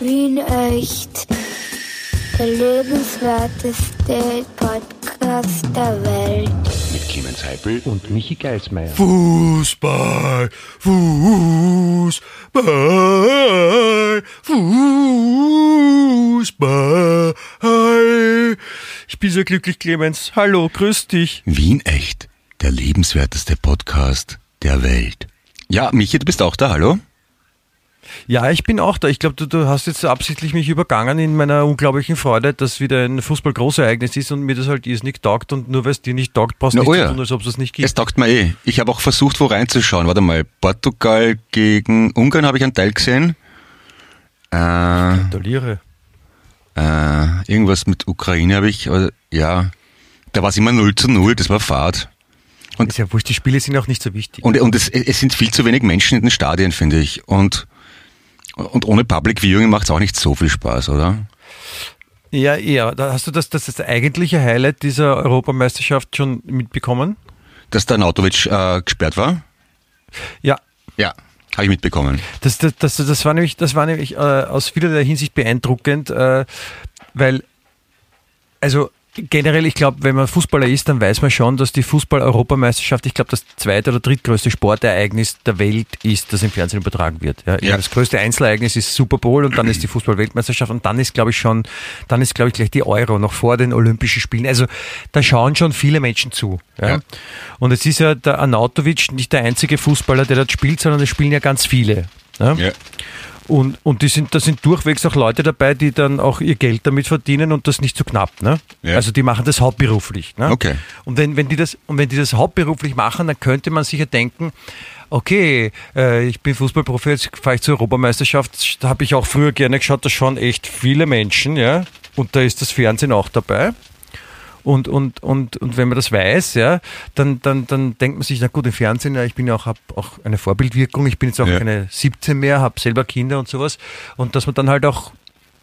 Wien echt. Der lebenswerteste Podcast der Welt. Mit Clemens Heipel und Michi Geismeier. Fußball, Fußball, Fußball. Ich bin so glücklich, Clemens. Hallo, grüß dich. Wien echt, der lebenswerteste Podcast der Welt. Ja, Michi, du bist auch da, hallo? Ja, ich bin auch da. Ich glaube, du, du, hast jetzt absichtlich mich übergangen in meiner unglaublichen Freude, dass wieder ein Fußball-Großereignis ist und mir das halt nicht taugt und nur weil es dir nicht taugt, brauchst du nicht oh ja. zu tun, als ob es das nicht gibt. Es taugt mir eh. Ich habe auch versucht, wo reinzuschauen. Warte mal, Portugal gegen Ungarn habe ich einen Teil gesehen. Äh, Gratuliere. Äh, irgendwas mit Ukraine habe ich, ja, da war es immer 0 zu 0, das war Fahrt. Und, ist ja wurscht, die Spiele sind auch nicht so wichtig. Und, und es, es sind viel zu wenig Menschen in den Stadien, finde ich. Und und ohne Public Viewing macht es auch nicht so viel Spaß, oder? Ja, ja. Da hast du das, das, das eigentliche Highlight dieser Europameisterschaft schon mitbekommen? Dass der Nautovic äh, gesperrt war? Ja. Ja, habe ich mitbekommen. Das, das, das, das war nämlich, das war nämlich äh, aus vielerlei Hinsicht beeindruckend, äh, weil, also generell, ich glaube, wenn man Fußballer ist, dann weiß man schon, dass die Fußball-Europameisterschaft, ich glaube, das zweite oder drittgrößte Sportereignis der Welt ist, das im Fernsehen übertragen wird. Ja, ja. Das größte Einzelereignis ist Super Bowl und dann ist die Fußball-Weltmeisterschaft und dann ist, glaube ich, schon, dann ist, glaube ich, gleich die Euro noch vor den Olympischen Spielen. Also da schauen schon viele Menschen zu. Ja. ja. Und es ist ja der Anautovic nicht der einzige Fußballer, der dort spielt, sondern es spielen ja ganz viele. Ja. ja. Und, und die sind, da sind durchwegs auch Leute dabei, die dann auch ihr Geld damit verdienen und das nicht zu so knapp. Ne? Ja. Also die machen das hauptberuflich. Ne? Okay. Und wenn, wenn, die das, und wenn die das hauptberuflich machen, dann könnte man sich ja denken, okay, äh, ich bin Fußballprofi, jetzt fahre ich zur Europameisterschaft, da habe ich auch früher gerne geschaut, da schauen echt viele Menschen, ja, und da ist das Fernsehen auch dabei. Und, und, und, und wenn man das weiß, ja, dann, dann, dann denkt man sich, na gut, im Fernsehen, ja, ich bin ja auch, habe auch eine Vorbildwirkung, ich bin jetzt auch ja. keine 17 mehr, habe selber Kinder und sowas. Und dass man dann halt auch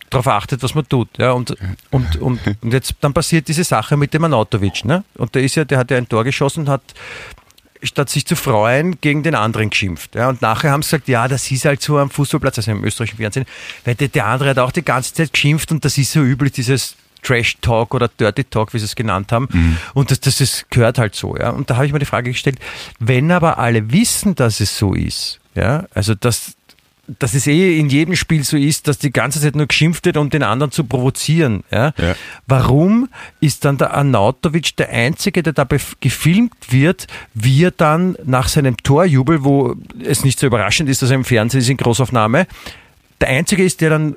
darauf achtet, was man tut. Ja, und, und, und, und jetzt dann passiert diese Sache mit dem Anatovic. Ne? Und der ist ja, der hat ja ein Tor geschossen und hat statt sich zu freuen, gegen den anderen geschimpft. Ja, und nachher haben sie gesagt, ja, das ist halt so am Fußballplatz, also im österreichischen Fernsehen, weil der, der andere hat auch die ganze Zeit geschimpft und das ist so üblich, dieses Trash Talk oder Dirty Talk, wie sie es genannt haben. Mhm. Und das, das, das gehört halt so. Ja. Und da habe ich mir die Frage gestellt, wenn aber alle wissen, dass es so ist, ja, also dass, dass es eh in jedem Spiel so ist, dass die ganze Zeit nur geschimpft wird, um den anderen zu provozieren. Ja? ja. Warum ist dann der Arnautovic der Einzige, der dabei gefilmt wird, wie er dann nach seinem Torjubel, wo es nicht so überraschend ist, dass er im Fernsehen ist in Großaufnahme, der Einzige ist, der dann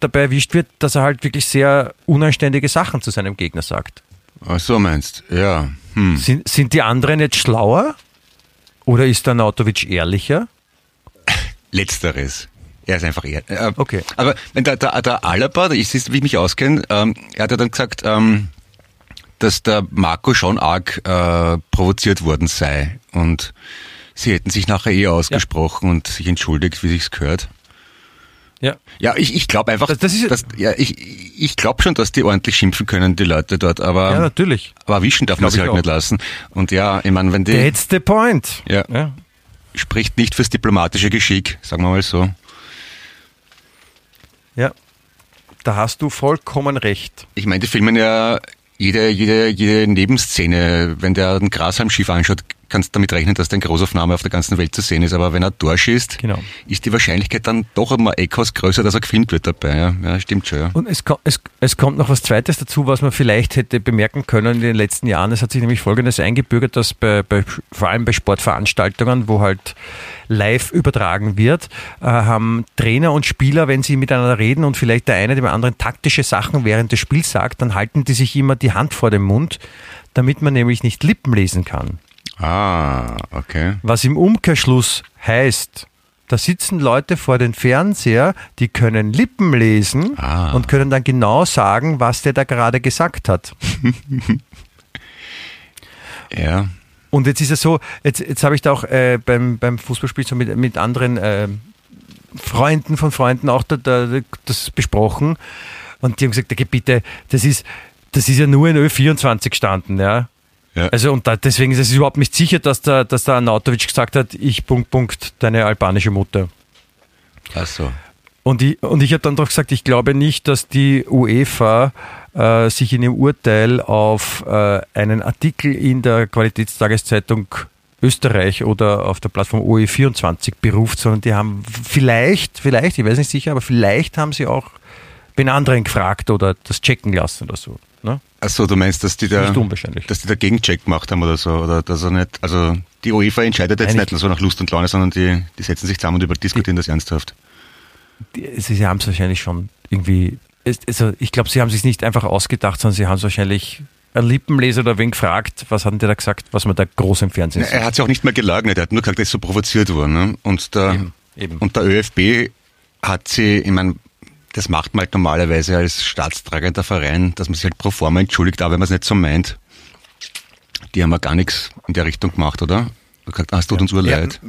dabei erwischt wird, dass er halt wirklich sehr unanständige Sachen zu seinem Gegner sagt. Ach so meinst, ja. Hm. Sind, sind die anderen jetzt schlauer? Oder ist der Nautovic ehrlicher? Letzteres. Er ist einfach ehrlich. Äh, okay. Aber der, der, der Alaba, ich wie ich mich auskenne, ähm, er hat ja dann gesagt, ähm, dass der Marco schon arg äh, provoziert worden sei. Und sie hätten sich nachher eh ausgesprochen ja. und sich entschuldigt, wie sich's gehört. Ja, ja ich, ich glaube einfach, das, das ist, dass, ja, ich, ich glaube schon, dass die ordentlich schimpfen können, die Leute dort, aber, ja, natürlich. aber erwischen darf man sie halt auch. nicht lassen. Und ja, ich meine, wenn die... That's the point. Ja, ja. Spricht nicht fürs diplomatische Geschick, sagen wir mal so. Ja, da hast du vollkommen recht. Ich meine, die filmen ja jede, jede, jede Nebenszene, wenn der den Grashalm-Schiff anschaut, kannst damit rechnen, dass der in Großaufnahme auf der ganzen Welt zu sehen ist. Aber wenn er durchschießt, genau. ist die Wahrscheinlichkeit dann doch einmal etwas größer, dass er gefilmt wird dabei. Ja, ja stimmt schon. Ja. Und es, es, es kommt noch was Zweites dazu, was man vielleicht hätte bemerken können in den letzten Jahren. Es hat sich nämlich Folgendes eingebürgert, dass bei, bei vor allem bei Sportveranstaltungen, wo halt live übertragen wird, äh, haben Trainer und Spieler, wenn sie miteinander reden und vielleicht der eine dem anderen taktische Sachen während des Spiels sagt, dann halten die sich immer die Hand vor den Mund, damit man nämlich nicht Lippen lesen kann. Ah, okay. Was im Umkehrschluss heißt, da sitzen Leute vor den Fernseher, die können Lippen lesen ah. und können dann genau sagen, was der da gerade gesagt hat. ja. Und jetzt ist es so, jetzt, jetzt habe ich da auch äh, beim, beim Fußballspiel so mit, mit anderen äh, Freunden von Freunden auch da, da, das besprochen. Und die haben gesagt, okay, bitte, das ist, das ist ja nur in Ö24 gestanden, ja. Ja. Also und da, deswegen ist es überhaupt nicht sicher, dass der, dass der Anatovic gesagt hat, ich Punkt, Punkt, deine albanische Mutter. Ach so. Und ich, und ich habe dann doch gesagt, ich glaube nicht, dass die UEFA äh, sich in ihrem Urteil auf äh, einen Artikel in der Qualitätstageszeitung Österreich oder auf der Plattform OE24 beruft, sondern die haben vielleicht, vielleicht, ich weiß nicht sicher, aber vielleicht haben sie auch den anderen gefragt oder das checken lassen oder so. Achso, du meinst, dass die da, dass die da Gegencheck gemacht haben oder so, oder dass er nicht, also die UEFA entscheidet jetzt Nein, nicht nur so nach Lust und Laune, sondern die, die setzen sich zusammen und über diskutieren die, das ernsthaft. Die, sie haben es wahrscheinlich schon irgendwie, also ich glaube, sie haben sich nicht einfach ausgedacht, sondern sie haben es wahrscheinlich ein Lippenleser oder wen gefragt, was hat der da gesagt, was man da groß im Fernsehen sieht? Er hat sich auch nicht mehr geleugnet, er hat nur gesagt, er ist so provoziert worden. Ne? Und, der, eben, eben. und der ÖFB hat sie, ich meine, das macht man halt normalerweise als staatstragender Verein, dass man sich halt pro forma entschuldigt, auch wenn man es nicht so meint. Die haben ja gar nichts in der Richtung gemacht, oder? Gesagt, ah, es tut ja, uns urleid.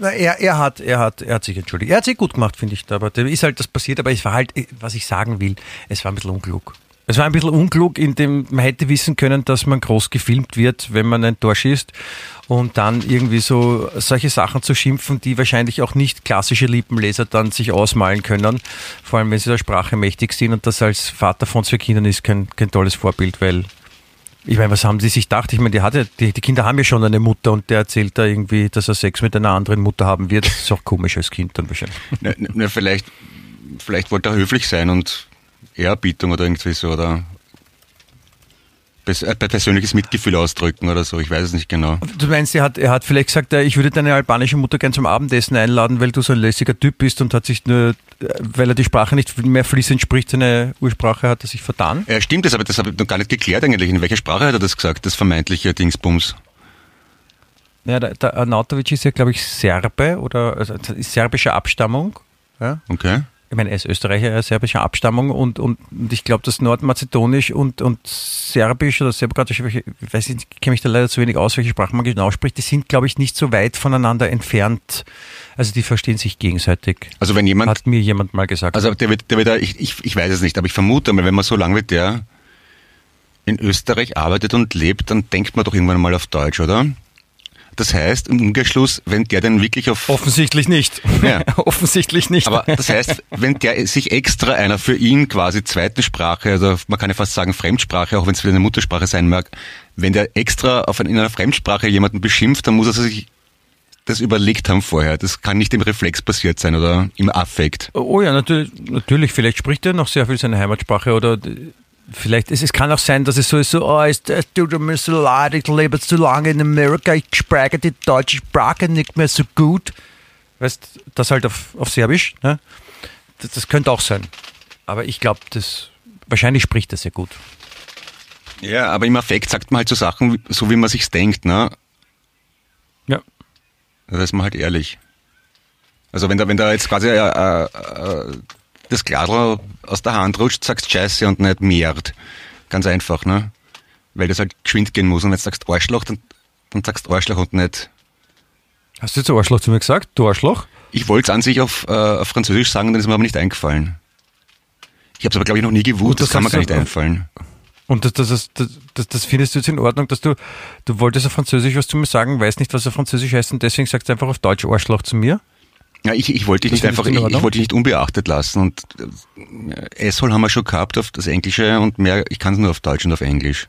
Er, er, er, hat, er, hat, er hat sich entschuldigt. Er hat sich gut gemacht, finde ich. Aber da ist halt das passiert. Aber es war halt, was ich sagen will, es war ein bisschen unklug. Es war ein bisschen unklug, indem man hätte wissen können, dass man groß gefilmt wird, wenn man ein Tor schießt und dann irgendwie so solche Sachen zu schimpfen, die wahrscheinlich auch nicht klassische Lippenleser dann sich ausmalen können, vor allem wenn sie der Sprache mächtig sind und das als Vater von zwei Kindern ist kein, kein tolles Vorbild, weil ich meine, was haben die sich gedacht? Ich meine, die, hatte, die, die Kinder haben ja schon eine Mutter und der erzählt da irgendwie, dass er Sex mit einer anderen Mutter haben wird. Das ist auch komisch als Kind dann wahrscheinlich. Na, na, vielleicht, vielleicht wollte er höflich sein und Ehrerbietung oder irgendwie so oder persönliches Mitgefühl ausdrücken oder so, ich weiß es nicht genau. Du meinst, er hat, er hat vielleicht gesagt, äh, ich würde deine albanische Mutter gern zum Abendessen einladen, weil du so ein lässiger Typ bist und hat sich nur, äh, weil er die Sprache nicht mehr fließend spricht, seine Ursprache hat er sich vertan? Ja, stimmt das, aber das habe ich noch gar nicht geklärt eigentlich. In welcher Sprache hat er das gesagt, das vermeintliche Dingsbums? Ja, der, der Arnautovic ist ja, glaube ich, Serbe oder also serbischer Abstammung. Ja? Okay ich meine, er ist Österreicher, er ist serbischer Abstammung und, und, und ich glaube, dass Nordmazedonisch und, und Serbisch oder Serbokratisch, ich weiß nicht, ich kenne mich da leider zu wenig aus, welche Sprache man genau spricht, die sind, glaube ich, nicht so weit voneinander entfernt. Also die verstehen sich gegenseitig. Also wenn jemand... Hat mir jemand mal gesagt. Also der wird, der wird ich, ich, ich weiß es nicht, aber ich vermute mal, wenn man so lange wie der in Österreich arbeitet und lebt, dann denkt man doch irgendwann mal auf Deutsch, oder? Das heißt, im Umkehrschluss, wenn der dann wirklich auf... Offensichtlich nicht. Ja. Offensichtlich nicht. Aber das heißt, wenn der sich extra einer für ihn quasi zweiten Sprache, also man kann ja fast sagen Fremdsprache, auch wenn es wieder eine Muttersprache sein mag, wenn der extra auf in einer Fremdsprache jemanden beschimpft, dann muss er sich das überlegt haben vorher. Das kann nicht im Reflex passiert sein oder im Affekt. Oh ja, natürlich, natürlich. Vielleicht spricht er noch sehr viel seine Heimatsprache oder vielleicht, es, es kann auch sein, dass es so ist, so, oh, es, es tut mir so leid, ich lebe zu lange in Amerika, ich spreche die deutsche Sprache nicht mehr so gut. Weißt das halt auf, auf Serbisch, ne? Das, das könnte auch sein. Aber ich glaube, das, wahrscheinlich spricht er sehr gut. Ja, aber im Affekt sagt man halt so Sachen, so wie man sich's denkt, ne? Ja. Da ist man halt ehrlich. Also wenn da, wenn da jetzt quasi äh, äh, das Gladl aus der Hand rutscht, sagst Scheiße und nicht Merd. Ganz einfach, ne? Weil das halt geschwind gehen muss. Und wenn du sagst Arschloch, dann, dann sagst Arschloch und nicht. Hast du jetzt Arschloch zu mir gesagt? Du Arschloch? Ich wollte es an sich auf, äh, auf Französisch sagen, dann ist mir aber nicht eingefallen. Ich habe es aber, glaube ich, noch nie gewusst, das, das kann mir gar nicht einfallen. Und das, das, das, das, das findest du jetzt in Ordnung, dass du, du wolltest auf Französisch was zu mir sagen, weißt nicht, was auf Französisch heißt und deswegen sagst du einfach auf Deutsch Arschloch zu mir? Ja, ich, ich wollte dich nicht einfach, ich, ich, wollte dich nicht unbeachtet lassen und äh, S-Hol haben wir schon gehabt auf das Englische und mehr, ich kann es nur auf Deutsch und auf Englisch.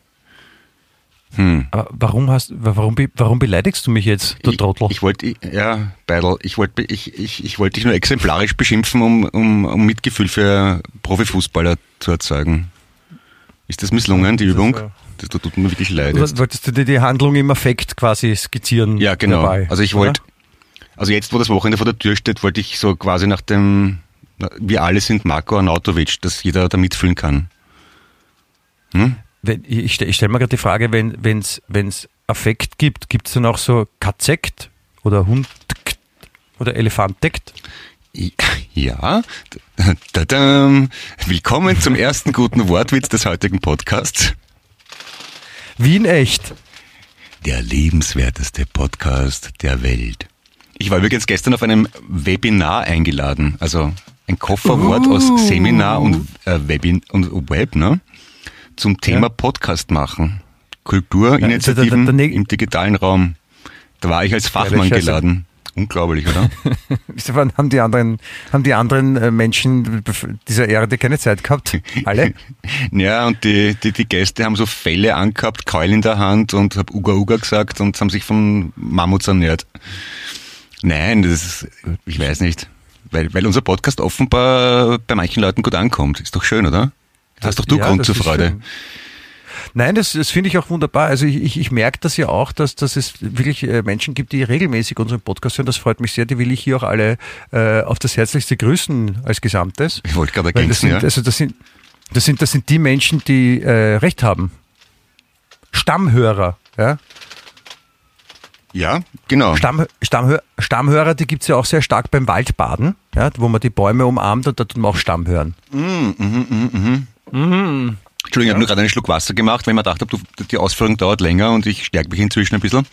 Hm. Aber warum hast, warum, warum beleidigst du mich jetzt, du Trottel? Ich, ich wollte, ja, Beidel, ich wollte, ich, ich, ich wollte dich nur exemplarisch beschimpfen, um, um, um Mitgefühl für Profifußballer zu erzeugen. Ist das misslungen, die Übung? Das, das tut mir wirklich leid. Wolltest du dir die Handlung im Affekt quasi skizzieren? Ja, genau. Dabei, also ich wollte, also jetzt, wo das Wochenende vor der Tür steht, wollte ich so quasi nach dem, wir alle sind Marco Arnautovic, dass jeder da mitfühlen kann. Hm? Ich stelle stell mir gerade die Frage, wenn es Affekt gibt, gibt es dann auch so Katzekt oder Hund oder Elefantekt? Ja, Tadam. willkommen zum ersten guten Wortwitz des heutigen Podcasts. Wien echt. Der lebenswerteste Podcast der Welt. Ich war übrigens gestern auf einem Webinar eingeladen, also ein Kofferwort uh. aus Seminar und, äh, Webin und Web, ne? Zum Thema ja. Podcast machen. Kulturinitiativen ja, im digitalen Raum. Da war ich als Fachmann geladen. Unglaublich, oder? haben die anderen, haben die anderen äh, Menschen dieser Erde keine Zeit gehabt? Alle? ja, und die, die, die Gäste haben so Fälle angehabt, Keul in der Hand und hab Uga Uga gesagt und haben sich von Mammuts ernährt. Nein, das ist, ich weiß nicht. Weil, weil unser Podcast offenbar bei manchen Leuten gut ankommt. Ist doch schön, oder? Hast doch du ja, Grund zur Freude. Schön. Nein, das, das finde ich auch wunderbar. Also ich, ich, ich merke das ja auch, dass, dass es wirklich äh, Menschen gibt, die regelmäßig unseren Podcast hören. Das freut mich sehr. Die will ich hier auch alle äh, auf das Herzlichste grüßen als Gesamtes. Ich wollte gerade ergänzen, ja. Also das sind, das, sind, das sind die Menschen, die äh, Recht haben. Stammhörer, ja. Ja, genau. Stamm, Stammhör, Stammhörer, die gibt es ja auch sehr stark beim Waldbaden, ja, wo man die Bäume umarmt und da tut man auch Stammhören. Mm, mm, mm, mm. Mm. Entschuldigung, ich habe nur gerade einen Schluck Wasser gemacht, weil ich mir gedacht habe, die Ausführung dauert länger und ich stärke mich inzwischen ein bisschen.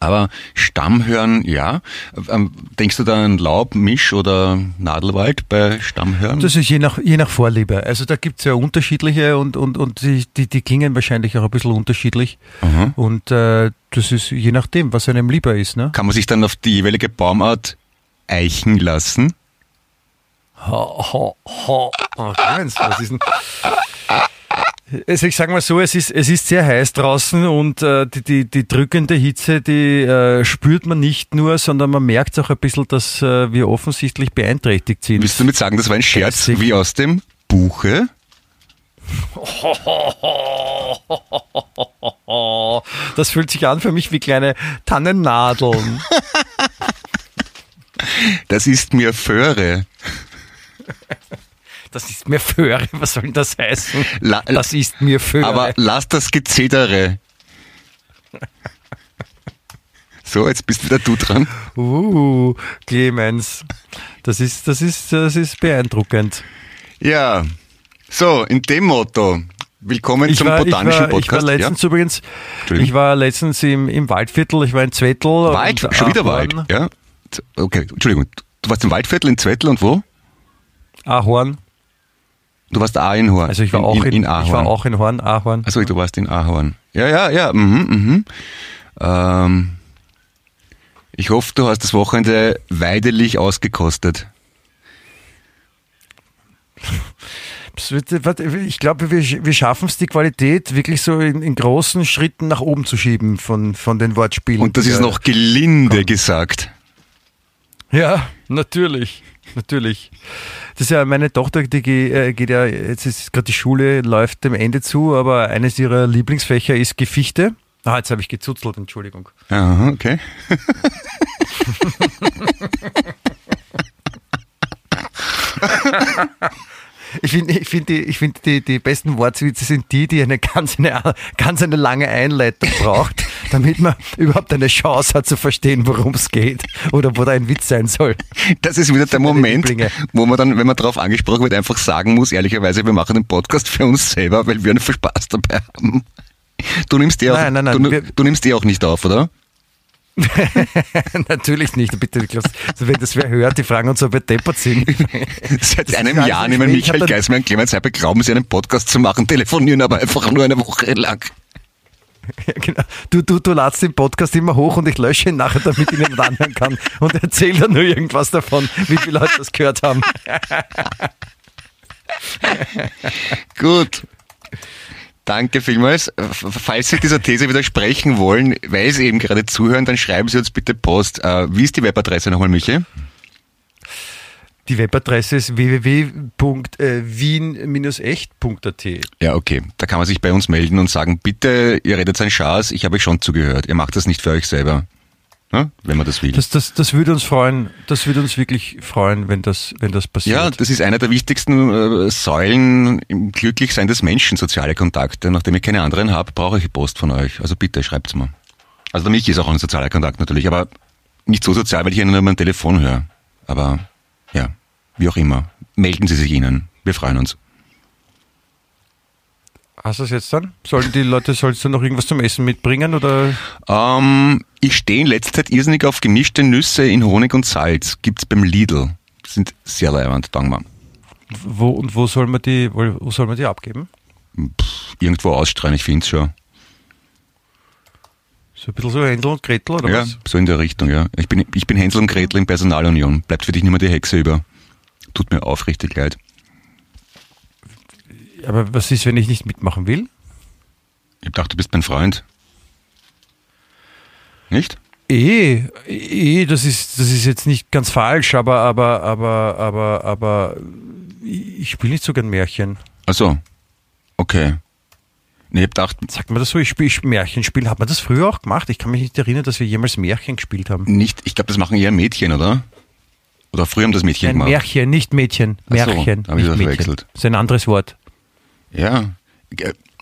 Aber Stammhören, ja. Ähm, denkst du da an Laub, Misch oder Nadelwald bei Stammhören? Das ist je nach, je nach Vorliebe. Also da gibt es ja unterschiedliche und, und, und die, die, die klingen wahrscheinlich auch ein bisschen unterschiedlich. Mhm. Und äh, das ist je nachdem, was einem lieber ist. Ne? Kann man sich dann auf die jeweilige Baumart eichen lassen? Ha, ha, ha. Oh, was ist denn? Also ich sage mal so, es ist, es ist sehr heiß draußen und äh, die, die, die drückende Hitze, die äh, spürt man nicht nur, sondern man merkt auch ein bisschen, dass äh, wir offensichtlich beeinträchtigt sind. Willst du damit sagen, das war ein Scherz wie aus dem Buche? Das fühlt sich an für mich wie kleine Tannennadeln. Das ist mir Föhre. Das ist mir Föhre. Was soll denn das heißen? La, das ist mir Föhre. Aber lass das Gezedere. So, jetzt bist wieder du dran. Uh, Clemens. Das ist, das ist, das ist beeindruckend. Ja. So, in dem Motto. Willkommen ich zum war, botanischen ich war, Podcast. Ich war letztens ja? übrigens, ich war letztens im, im Waldviertel, ich war in Zwettel. Wald? Schon wieder Wald? Ja. Okay, Entschuldigung. Du warst im Waldviertel in Zwettel und wo? Ahorn. Du warst auch in Horn. Also ich war in, auch in, in, Ahorn. Ich war auch in Horn, Ahorn. Also du warst in Ahorn. Ja, ja, ja. Mhm, mhm. Ähm, ich hoffe, du hast das Wochenende weidelig ausgekostet. Ich glaube, wir, wir schaffen es, die Qualität wirklich so in, in, großen Schritten nach oben zu schieben von, von den Wortspielen. Und das ist noch gelinde kommt. gesagt. Ja, natürlich natürlich. Das ist ja meine Tochter, die äh, geht ja, jetzt ist gerade die Schule, läuft dem Ende zu, aber eines ihrer Lieblingsfächer ist Gefichte. Ah, jetzt habe ich gezuzelt, Entschuldigung. Aha, okay. Ich finde, ich finde, die, ich find die, die besten Wortwitze sind die, die eine ganz, eine ganz eine lange Einleitung braucht, damit man überhaupt eine Chance hat zu verstehen, worum es geht oder wo da ein Witz sein soll. Das ist wieder der Moment, wo man dann, wenn man darauf angesprochen wird, einfach sagen muss, ehrlicherweise, wir machen den Podcast für uns selber, weil wir einen Spaß dabei haben. Du nimmst die auch, nein, nein, nein, du, du nimmst die auch nicht auf, oder? Natürlich nicht, bitte. Also wenn das wer hört, die fragen uns, ob wir deppert sind. Seit einem Jahr nehmen Michael Geismer und Clemens Heiber glauben, sie einen Podcast zu machen, telefonieren aber einfach nur eine Woche lang. Ja, genau. Du, du, du ladst den Podcast immer hoch und ich lösche ihn nachher, damit ich ihn anhören kann und erzähle dann nur irgendwas davon, wie viele Leute das gehört haben. Gut. Danke vielmals. Falls Sie dieser These widersprechen wollen, weil Sie eben gerade zuhören, dann schreiben Sie uns bitte Post. Äh, wie ist die Webadresse nochmal, Michi? Die Webadresse ist www.wien-echt.at. Ja, okay. Da kann man sich bei uns melden und sagen, bitte, ihr redet sein Schaß, ich habe euch schon zugehört. Ihr macht das nicht für euch selber ne? wenn man das will. Das, das, das würde uns freuen, das würde uns wirklich freuen, wenn das, wenn das passiert. Ja, das ist einer der wichtigsten äh, Säulen im Glücklichsein des Menschen, soziale Kontakte. Nachdem ich keine anderen habe, brauche ich Post von euch. Also bitte schreibt's mir. Also für mich ist auch ein sozialer Kontakt natürlich, aber nicht so sozial, weil ich Ihnen nur mein Telefon höre. Aber ja, wie auch immer. Melden Sie sich Ihnen. Wir freuen uns. Hast du es jetzt dann? Sollen die Leute, sollst du noch irgendwas zum Essen mitbringen oder? Ähm, ich stehe in letzter Zeit irrsinnig auf gemischte Nüsse in Honig und Salz. Gibt's beim Lidl. Sind sehr leibend, danke mal. Wo und wo soll man die, wo soll man die abgeben? Pff, irgendwo ausstreuen, ich finde es schon. So ein bisschen so Hänsel und Gretel, oder ja, was? so in der Richtung, ja. Ich bin, ich bin Hänsel und Gretel in Personalunion. Bleibt für dich nicht mehr die Hexe über. Tut mir aufrichtig leid. Aber was ist, wenn ich nicht mitmachen will? Ich dachte, du bist mein Freund. Nicht? Eh, eh, das ist, das ist jetzt nicht ganz falsch, aber, aber, aber, aber, aber ich spiele nicht so gern Märchen. Ach so. Okay. Nee, ich gedacht, Sagt man das so, ich spiele Märchen spielen. Hat man das früher auch gemacht? Ich kann mich nicht erinnern, dass wir jemals Märchen gespielt haben. nicht, ich glaube, das machen eher Mädchen, oder? Oder früher haben das Mädchen Nein, gemacht. Märchen, nicht Mädchen. Ach so, Märchen, hab ich das verwechselt. Das ist ein anderes Wort. Ja.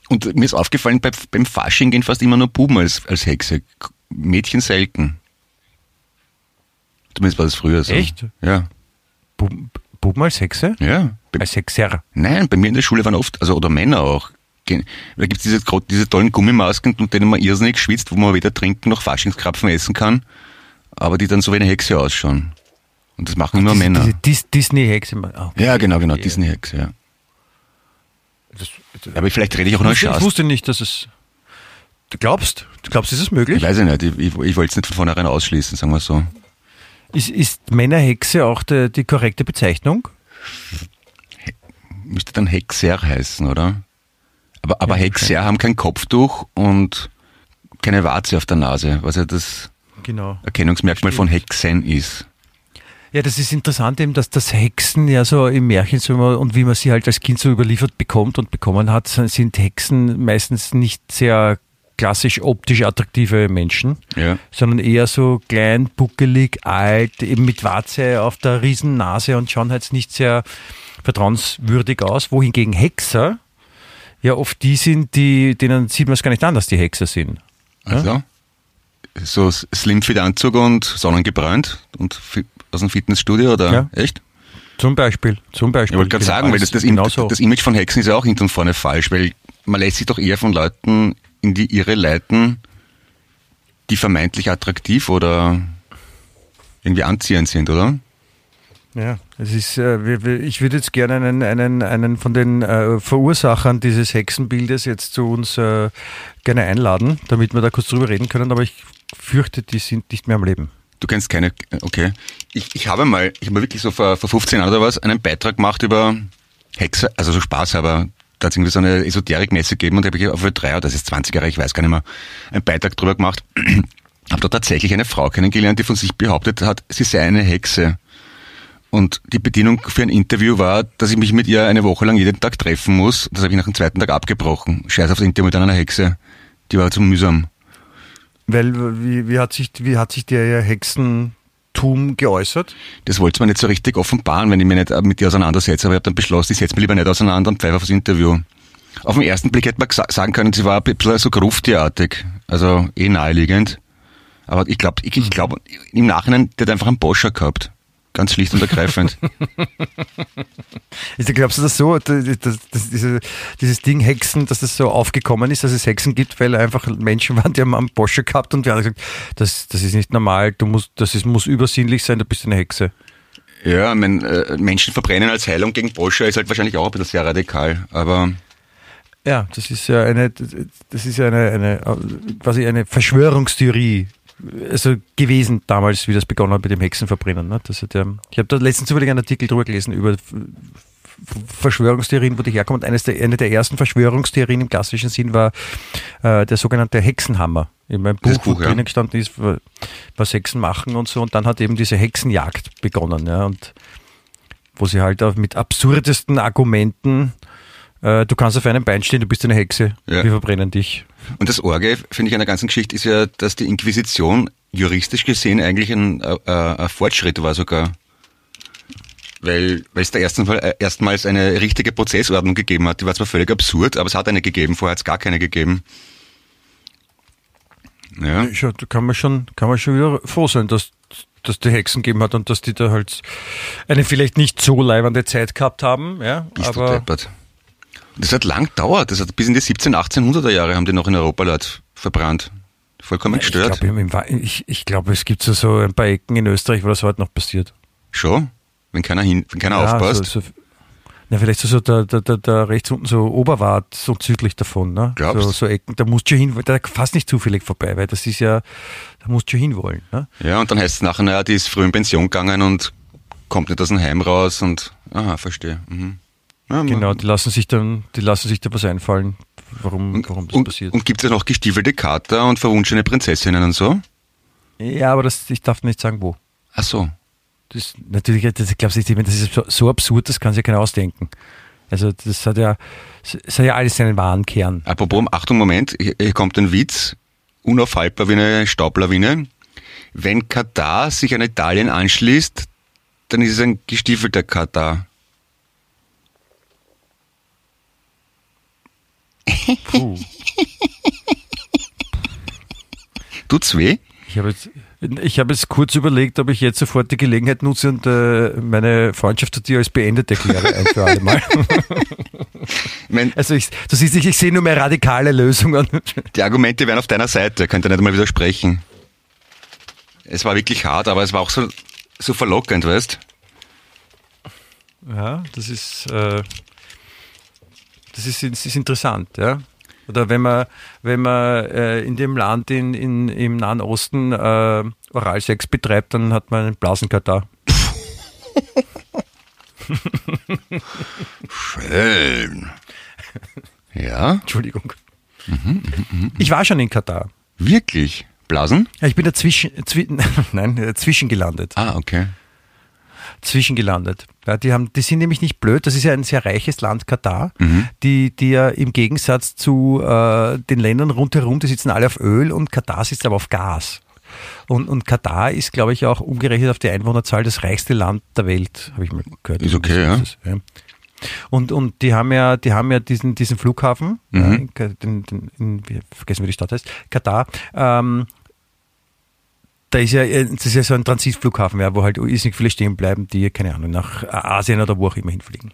Und mir ist aufgefallen, bei, beim Fasching gehen fast immer nur Buben als, als Hexe. Mädchen selten. Zumindest war das früher so. Echt? Ja. Buben, Buben als Hexe? Ja. Als Hexer. nein, bei mir in der Schule waren oft, also oder Männer auch. Da gibt's diese, gro- diese tollen Gummimasken, mit denen man irrsinnig schwitzt, wo man weder trinken noch Faschingskrapfen essen kann, aber die dann so wie eine Hexe ausschauen. Und das machen nur Diese- Männer. Diese Dis Disney-Hexe. Ah, okay. ja, genau, genau. Disney-Hexe, ja. Das, Aber vielleicht rede ich auch nur ich, ich wusste nicht, dass es. Du glaubst? Du glaubst, ist es möglich? Ich weiß ja nicht, ich, ich, ich wollte es nicht von vornherein ausschließen, sagen wir so. Ist, ist Männerhexe auch die, die korrekte Bezeichnung? Müsste dann Hexer heißen, oder? Aber, aber Ja, Hexer haben kein Kopftuch und keine Warze auf der Nase, was ja das Genau. Erkennungsmerkmal von Hexen ist. Ja, das ist interessant eben, dass das Hexen ja so im Märchen so immer, und wie man sie halt als Kind so überliefert bekommt und bekommen hat, sind Hexen meistens nicht sehr klassisch optisch attraktive Menschen, Ja. sondern eher so klein, buckelig, alt, eben mit Warze auf der Riesennase und schauen halt nicht sehr vertrauenswürdig aus, wohingegen Hexer ja oft die sind, die, denen sieht man es gar nicht an, dass die Hexer sind. Also, so Slimfit-Anzug und sonnengebräunt und aus dem Fitnessstudio oder Ja. echt? Zum Beispiel, zum Beispiel. Ich wollte gerade Genau, sagen, weil das, das, genau das Image von Hexen ist ja auch hinten und vorne falsch, weil man lässt sich doch eher von Leuten in die Irre leiten, die vermeintlich attraktiv oder irgendwie anziehend sind, oder? Ja, es ist, äh, ich würde jetzt gerne einen, einen, einen von den äh, Verursachern dieses Hexenbildes jetzt zu uns äh, gerne einladen, damit wir da kurz drüber reden können, aber ich fürchte, die sind nicht mehr am Leben. Du kennst keine, okay. Ich, ich habe mal, ich habe wirklich so vor, vor 15 Jahren oder was, einen Beitrag gemacht über Hexe, also so Spaß, aber da hat es irgendwie so eine Esoterikmesse gegeben und da habe ich auf drei oder das ist 20 Jahre, ich weiß gar nicht mehr, einen Beitrag drüber gemacht. habe dort tatsächlich eine Frau kennengelernt, die von sich behauptet hat, sie sei eine Hexe. Und die Bedingung für ein Interview war, dass ich mich mit ihr eine Woche lang jeden Tag treffen muss. Das habe ich nach dem zweiten Tag abgebrochen. Scheiß auf das Interview mit einer Hexe. Die war zu mühsam. Weil, wie, wie, hat sich, wie hat sich der ihr Hexentum geäußert? Das wollte man nicht so richtig offenbaren, wenn ich mich nicht mit dir auseinandersetze, aber ich habe dann beschlossen, ich setze mich lieber nicht auseinander und pfeife auf das Interview. Auf den ersten Blick hätte man sagen können, sie war ein bisschen so gruftiartig, also eh naheliegend. Aber ich glaube, ich, ich glaub, im Nachhinein, der hat einfach einen Boscher gehabt. Ganz schlicht und ergreifend. Also glaubst du das so, dass, dass, diese, dieses Ding Hexen, dass das so aufgekommen ist, dass es Hexen gibt, weil einfach Menschen waren, die haben einen Bosche gehabt und wir haben gesagt, das, das ist nicht normal, du musst, das ist, muss übersinnlich sein, du bist eine Hexe. ja, ich mein, äh, Menschen verbrennen als Heilung gegen Boscher ist halt wahrscheinlich auch ein bisschen sehr radikal, aber Ja, das ist ja eine, das ist ja eine, eine quasi eine Verschwörungstheorie. Also gewesen damals, wie das begonnen hat mit dem Hexenverbrennen. Ne? Das hat ja, ich habe da letztens zufällig einen Artikel drüber gelesen über Verschwörungstheorien, wo die herkommen. Und eines der, eine der ersten Verschwörungstheorien im klassischen Sinn war äh, der sogenannte Hexenhammer. In meinem Buch, Buch, wo ja. drinnen gestanden ist, was Hexen machen und so. Und dann hat eben diese Hexenjagd begonnen. Ja? Und wo sie halt auch mit absurdesten Argumenten äh, du kannst auf einem Bein stehen, du bist eine Hexe, Ja. wir verbrennen dich. Und das Orge, finde ich, an der ganzen Geschichte ist ja, dass die Inquisition juristisch gesehen eigentlich ein, äh, äh, ein Fortschritt war sogar. Weil, weil es da ersten Fall, äh, erstmals eine richtige Prozessordnung gegeben hat. Die war zwar völlig absurd, aber es hat eine gegeben. Vorher hat es gar keine gegeben. Ja. Ja, da kann man schon, kann man schon wieder froh sein, dass dass die Hexen gegeben hat und dass die da halt eine vielleicht nicht so leibende Zeit gehabt haben, ja, Bist du aber deppert. Das hat lang gedauert. Das hat bis in die 17, 1800er Jahre haben die noch in Europa Leute verbrannt. Vollkommen ich gestört. glaube, im- im- ich, ich glaube, es gibt so, so ein paar Ecken in Österreich, wo das heute noch passiert. Schon? Wenn keiner hin, wenn keiner Ja, aufpasst. So, so, Na, vielleicht so, so da, da, da, da rechts unten so Oberwart, so südlich davon, ne? Glaubst? So, so Ecken, da musst du hin, da fast nicht zufällig vorbei, weil das ist ja, da musst du hinwollen, ne? Ja, und dann heißt es nachher, naja, die ist früh in Pension gegangen und kommt nicht aus dem Heim raus und, aha, verstehe. Mhm. Ja, genau, die lassen sich dann, die lassen sich da was einfallen, warum, warum das und, passiert. Und gibt es ja noch gestiefelte Kater und verwunschene Prinzessinnen und so? Ja, aber das, ich darf nicht sagen, wo. Ach so. Das, natürlich, das, ich glaube, das ist so, so absurd, das kann sich keiner ausdenken. Also das hat ja, das hat ja alles seinen wahren Kern. Apropos, Achtung, Moment, hier, hier kommt ein Witz, unaufhaltbar wie eine Staublawine. Wenn Katar sich an Italien anschließt, dann ist es ein gestiefelter Katar. Puh. Tut's weh? Ich habe jetzt, ich habe jetzt kurz überlegt, ob ich jetzt sofort die Gelegenheit nutze und äh, meine Freundschaft zu dir als beendet erkläre, ein für alle Mal. Mein, also ich, du siehst, ich, ich sehe nur mehr radikale Lösungen. die Argumente wären auf deiner Seite, könnt ihr nicht mal widersprechen. Es war wirklich hart, aber es war auch so, so verlockend, weißt? Ja, das ist, äh, das ist, das ist interessant, ja. Oder wenn man, wenn man äh, in dem Land in, in, im Nahen Osten äh, Oralsex betreibt, dann hat man einen Blasenkatar. Schön. Ja? Entschuldigung. Ich war schon in Katar. Wirklich? Blasen? Ja, ich bin dazwischen, zwi nein, dazwischen gelandet. Ah, okay. Zwischengelandet. Ja, die, haben, die sind nämlich nicht blöd. Das ist ja ein sehr reiches Land, Katar, Mhm. die, die ja im Gegensatz zu äh, den Ländern rundherum, die sitzen alle auf Öl und Katar sitzt aber auf Gas. Und, und Katar ist, glaube ich, auch umgerechnet auf die Einwohnerzahl das reichste Land der Welt, habe ich mal gehört. Ist okay, ja. Ja. Und, und die haben ja, die haben ja diesen, diesen Flughafen, Mhm. ja, in, in, wie- vergessen wie die Stadt heißt, Katar. Ähm, da ist ja, äh, das ist ja so ein Transitflughafen, ja, wo halt irrsinnig viele stehen bleiben, die, keine Ahnung, nach Asien oder wo auch immer hinfliegen.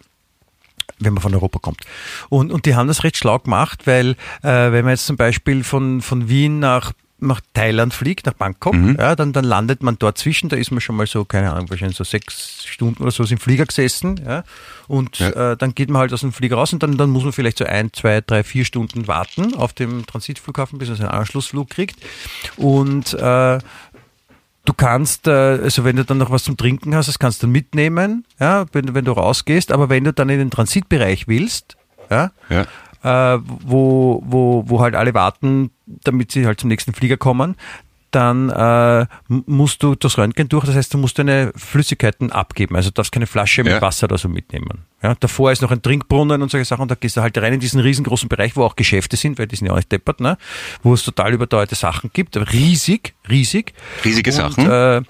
Wenn man von Europa kommt. Und, und die haben das recht schlau gemacht, weil, äh, wenn man jetzt zum Beispiel von, von Wien nach, nach Thailand fliegt, nach Bangkok, ja, dann, dann landet man dort zwischen, da ist man schon mal so, keine Ahnung, wahrscheinlich so sechs Stunden oder so im Flieger gesessen, ja, und Ja. äh, dann geht man halt aus dem Flieger raus und dann, dann muss man vielleicht so ein, zwei, drei, vier Stunden warten auf dem Transitflughafen, bis man seinen Anschlussflug kriegt. Und äh, Du kannst, äh, also wenn du dann noch was zum Trinken hast, das kannst du mitnehmen, ja, wenn, du- wenn du rausgehst, aber wenn du dann in den Transitbereich willst, ja, Ja. äh, wo, wo, wo halt alle warten, damit sie halt zum nächsten Flieger kommen, dann äh, musst du das Röntgen durch, das heißt, du musst deine Flüssigkeiten abgeben, also du darfst keine Flasche mit Ja. Wasser oder so mitnehmen. Ja, davor ist noch ein Trinkbrunnen und solche Sachen und da gehst du halt rein in diesen riesengroßen Bereich, wo auch Geschäfte sind, weil die sind ja auch nicht deppert, ne? wo es total überteuerte Sachen gibt, riesig, riesig. Riesige und, Sachen? Äh,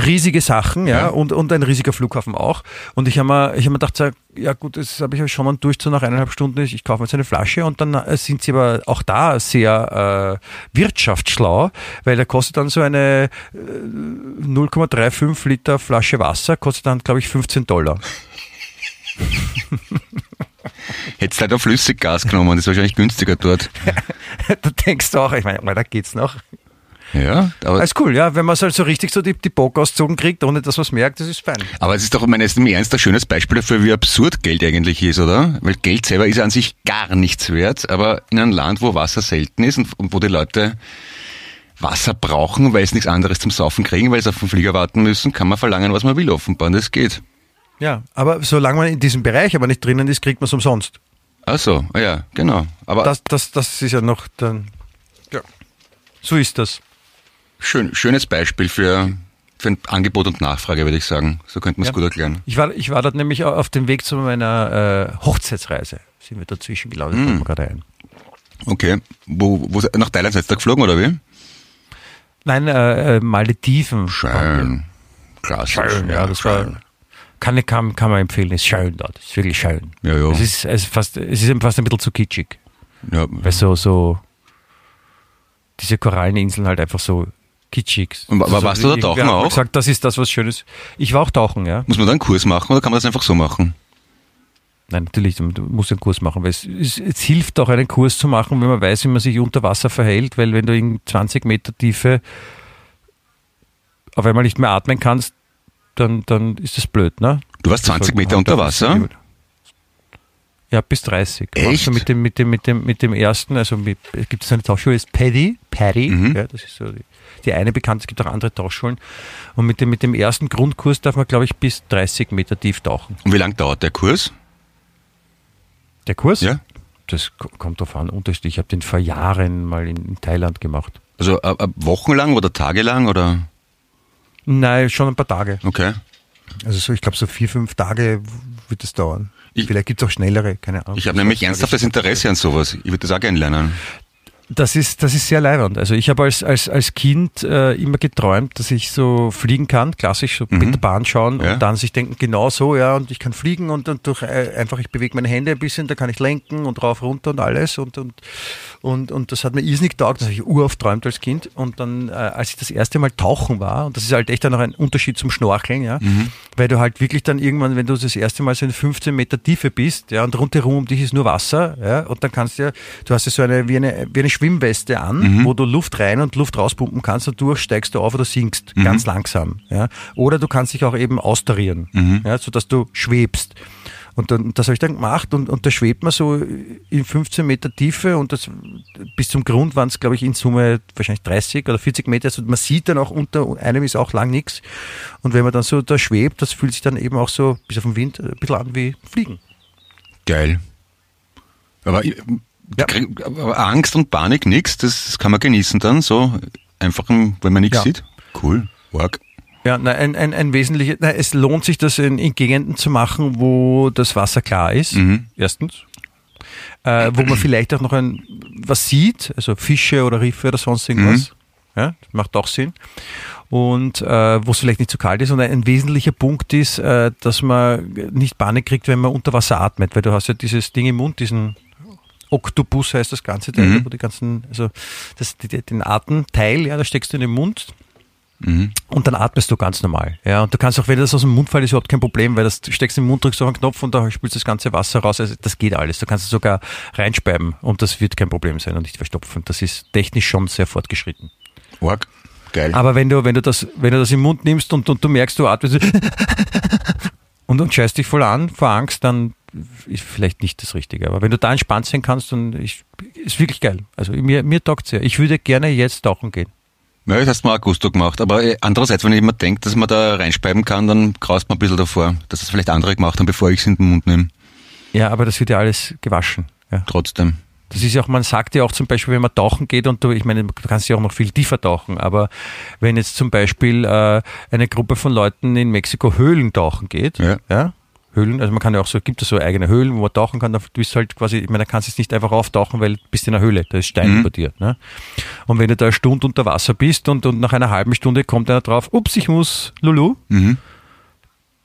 riesige Sachen, ja, Ja. Und, und ein riesiger Flughafen auch. Und ich habe mir, ich hab mir gedacht, ja gut, das habe ich schon mal durch, so nach eineinhalb Stunden, ich, ich kaufe mir jetzt eine Flasche und dann äh, sind sie aber auch da sehr äh, wirtschaftsschlau, weil da kostet dann so eine äh, 0,35 Liter Flasche Wasser, kostet dann, glaube ich, 15 Dollar. Hättest halt auch Flüssiggas genommen, das ist wahrscheinlich günstiger dort. da denkst du auch, ich meine, da geht's noch. Ja, aber, Alles cool, ja, wenn man es halt so richtig so die, die Bock auszogen kriegt, ohne dass man es merkt, das ist fein. aber es ist doch, ich meine, ist im Ernst ein schönes Beispiel dafür, wie absurd Geld eigentlich ist, oder? Weil Geld selber ist an sich gar nichts wert, aber in einem Land, wo Wasser selten ist und, und wo die Leute Wasser brauchen, weil sie nichts anderes zum Saufen kriegen, weil sie auf den Flieger warten müssen, kann man verlangen, was man will, offenbar. Und das geht. Ja, aber solange man in diesem Bereich aber nicht drinnen ist, kriegt man es umsonst. Ach so, ah ja, genau. Aber Das, das, das ist ja noch dann. Ja. So ist das. Schön, schönes Beispiel für, für ein Angebot und Nachfrage, würde ich sagen. So könnte man es Ja. gut erklären. Ich war, ich war dort nämlich auf dem Weg zu meiner äh, Hochzeitsreise. Sind wir dazwischen gelandet, mir gerade ein. Okay. Wo, wo, nach Thailand seid ihr geflogen, oder wie? Nein, äh, äh, Malediven. Schön. Klassisch. Schön, ja, das war. Kann, kann, kann man empfehlen, ist schön dort. Ist wirklich schön. Ja, ja. Es ist, es ist fast, es ist fast ein bisschen zu kitschig. Ja, Weil so, so, diese Koralleninseln halt einfach so kitschig. Und wa- Also warst du da ich- tauchen haben auch? gesagt, das ist das, was Schönes. Ich war auch tauchen, ja. muss man da einen Kurs machen oder kann man das einfach so machen? Nein, natürlich, du musst einen Kurs machen, weil es, es, es hilft auch, einen Kurs zu machen, wenn man weiß, wie man sich unter Wasser verhält, weil wenn du in 20 Meter Tiefe auf einmal nicht mehr atmen kannst, dann, dann ist das blöd, ne? Du warst 20 Sollte man Meter unter Wasser? Ja, bis 30. Echt? Also mit dem, mit dem, mit dem, mit dem ersten, also mit, es gibt so eine Tauchschule, ist Paddy, Paddy, Mhm. ja, das ist so die, die eine bekannte, es gibt auch andere Tauchschulen. Und mit dem, mit dem ersten Grundkurs darf man, glaube ich, bis 30 Meter tief tauchen. Und wie lang dauert der Kurs? Der Kurs? Ja. Das ko- kommt drauf an, unterschiedlich. Ich habe den vor Jahren mal in, in Thailand gemacht. Also äh, äh, wochenlang oder tagelang oder? Nein, schon ein paar Tage. Okay. Also so, ich glaube, so vier, fünf Tage wird es dauern. Ich- Vielleicht gibt es auch schnellere, keine Ahnung. Ich habe nämlich ernsthaftes Interesse an sowas. Ich würde das auch gerne lernen. Das ist, das ist sehr leibend. Also ich habe als, als, als Kind äh, immer geträumt, dass ich so fliegen kann, klassisch so mit der Bahn schauen Mhm. Ja. und dann sich denken, genau so, ja, und ich kann fliegen und, und durch äh, einfach, ich bewege meine Hände ein bisschen, da kann ich lenken und rauf, runter und alles und, und, und, und das hat mir irrsinnig getaugt, das habe ich uroft träumt als Kind und dann, äh, als ich das erste Mal tauchen war, und das ist halt echt dann noch ein Unterschied zum Schnorcheln, ja, weil du halt wirklich dann irgendwann, wenn du das erste Mal so in 15 Meter Tiefe bist, ja, und rundherum um dich ist nur Wasser, ja, und dann kannst du ja, du hast ja so eine, wie eine, wie eine Schwimmweste an, wo du Luft rein und Luft rauspumpen kannst, dadurch steigst du auf oder sinkst, ganz langsam, ja. Oder du kannst dich auch eben austarieren, ja, sodass du schwebst. Und dann, das habe ich dann gemacht und, und da schwebt man so in 15 Meter Tiefe und das, bis zum Grund waren es, glaube ich, in Summe wahrscheinlich 30 oder 40 Meter. Also man sieht dann auch unter einem ist auch lang nichts. Und wenn man dann so da schwebt, das fühlt sich dann eben auch so bis auf den Wind ein bisschen an wie Fliegen. Geil. Aber, Ja. Angst und Panik, nix, das, das kann man genießen dann, so einfach, wenn man nichts Ja. sieht. Cool. Work. Ja, na, ein, ein, ein wesentliches, na, es lohnt sich, das in, in Gegenden zu machen, wo das Wasser klar ist, erstens. Äh, wo man vielleicht auch noch ein, was sieht, also Fische oder Riffe oder sonst irgendwas. Ja, das macht auch Sinn. Und äh, wo es vielleicht nicht zu kalt ist. Und ein, ein wesentlicher Punkt ist, äh, dass man nicht Panik kriegt, wenn man unter Wasser atmet, weil du hast ja dieses Ding im Mund, diesen Oktopus heißt das ganze Teil, wo die ganzen, also das, die, den Atemteil, ja, da steckst du in den Mund und dann atmest du ganz normal. Ja, und du kannst auch, wenn das aus dem Mund fällt, ist überhaupt kein Problem, weil das du steckst im Mund, drückst auf einen Knopf und da spülst das ganze Wasser raus. Also das geht alles. Du kannst es sogar reinspeiben und das wird kein Problem sein und nicht verstopfen. Das ist technisch schon sehr fortgeschritten. Work. Geil. Aber wenn du, wenn du das, wenn du das im Mund nimmst und, und du merkst, du atmest und, und scheißt dich voll an vor Angst, dann ist vielleicht nicht das Richtige. Aber wenn du da entspannt sein kannst, dann ich, ist wirklich geil. Also mir, mir taugt sehr. Ich würde gerne jetzt tauchen gehen. Ja, das hast du mal auch Gusto gemacht. Aber äh, andererseits, wenn ich immer denke, dass man da reinspeiben kann, dann graust man ein bisschen davor, dass das vielleicht andere gemacht haben, bevor ich es in den Mund nehme. Ja, aber das wird ja alles gewaschen. Ja. Trotzdem. Das ist ja auch, man sagt ja auch zum Beispiel, wenn man tauchen geht und du, ich meine, du kannst ja auch noch viel tiefer tauchen, aber wenn jetzt zum Beispiel äh, eine Gruppe von Leuten in Mexiko Höhlen tauchen geht, Ja. Höhlen, also man kann ja auch so, gibt es so eigene Höhlen, wo man tauchen kann, da bist halt quasi, ich meine, da kannst du jetzt nicht einfach auftauchen, weil du bist in einer Höhle, da ist Stein über dir. Ne? Und wenn du da eine Stunde unter Wasser bist und, und nach einer halben Stunde kommt einer drauf, ups, ich muss Lulu, Mhm.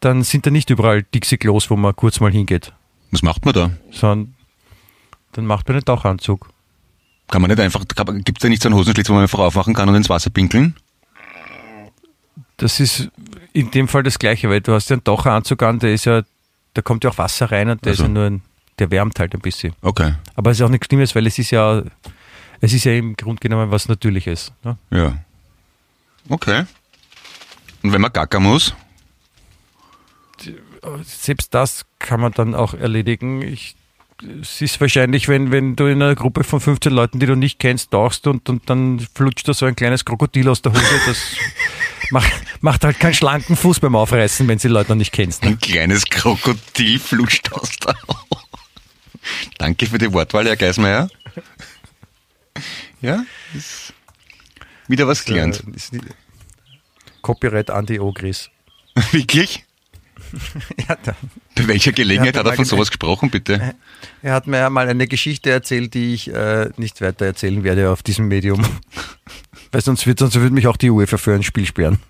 dann sind da nicht überall Dixie-Klos, wo man kurz mal hingeht, Was macht man da? sondern dann macht man einen Tauchanzug. Kann man nicht einfach, gibt es da nicht so einen Hosenschlitz, wo man einfach aufmachen kann und ins Wasser pinkeln? Das ist in dem Fall das Gleiche, weil du hast ja einen Taucheranzug an, der ist ja, da kommt ja auch Wasser rein und der Also. ist ja nur ein, der wärmt halt ein bisschen. Okay. Aber es ist auch nichts Schlimmes, weil es ist ja, es ist ja im Grunde genommen was Natürliches. Ne? Ja. Okay. Und wenn man gackern muss? Selbst das kann man dann auch erledigen. Ich, es ist wahrscheinlich, wenn, wenn du in einer Gruppe von 15 Leuten, die du nicht kennst, tauchst und, und dann flutscht da so ein kleines Krokodil aus der Hose, das macht, macht halt keinen schlanken Fuß beim Aufreißen, wenn sie Leute noch nicht kennst. Ne? Ein kleines Krokodil flutscht aus der Danke für die Wortwahl, Herr Geismeier. Ja, ist wieder was gelernt. Äh, ist nicht- Copyright Andy Ogris. Wirklich? Ja, Bei welcher Gelegenheit Ja, hat er von sowas gesprochen, bitte? Er hat mir ja mal eine Geschichte erzählt, die ich äh, nicht weiter erzählen werde auf diesem Medium. Weil sonst wird, sonst würde mich auch die UEFA für ein Spiel sperren.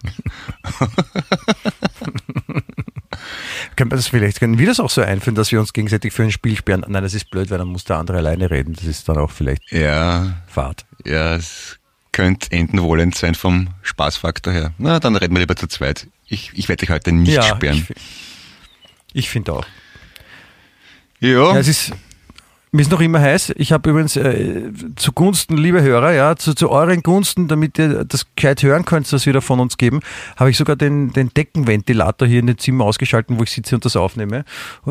Können wir das vielleicht, können wir das auch so einführen, dass wir uns gegenseitig für ein Spiel sperren? Nein, das ist blöd, weil dann muss der andere alleine reden. Das ist dann auch vielleicht Ja, Fahrt. ja, es könnte enden wollend sein vom Spaßfaktor her. Na, dann reden wir lieber zu zweit. Ich, ich werde dich heute nicht sperren. ich, ich finde auch. Ja, Ja, es ist, mir ist noch immer heiß. Ich habe übrigens äh, zugunsten, liebe Hörer, ja, zu, zu euren Gunsten, damit ihr das gescheit hören könnt, was wir da von uns geben, habe ich sogar den, den Deckenventilator hier in dem Zimmer ausgeschalten, wo ich sitze und das aufnehme,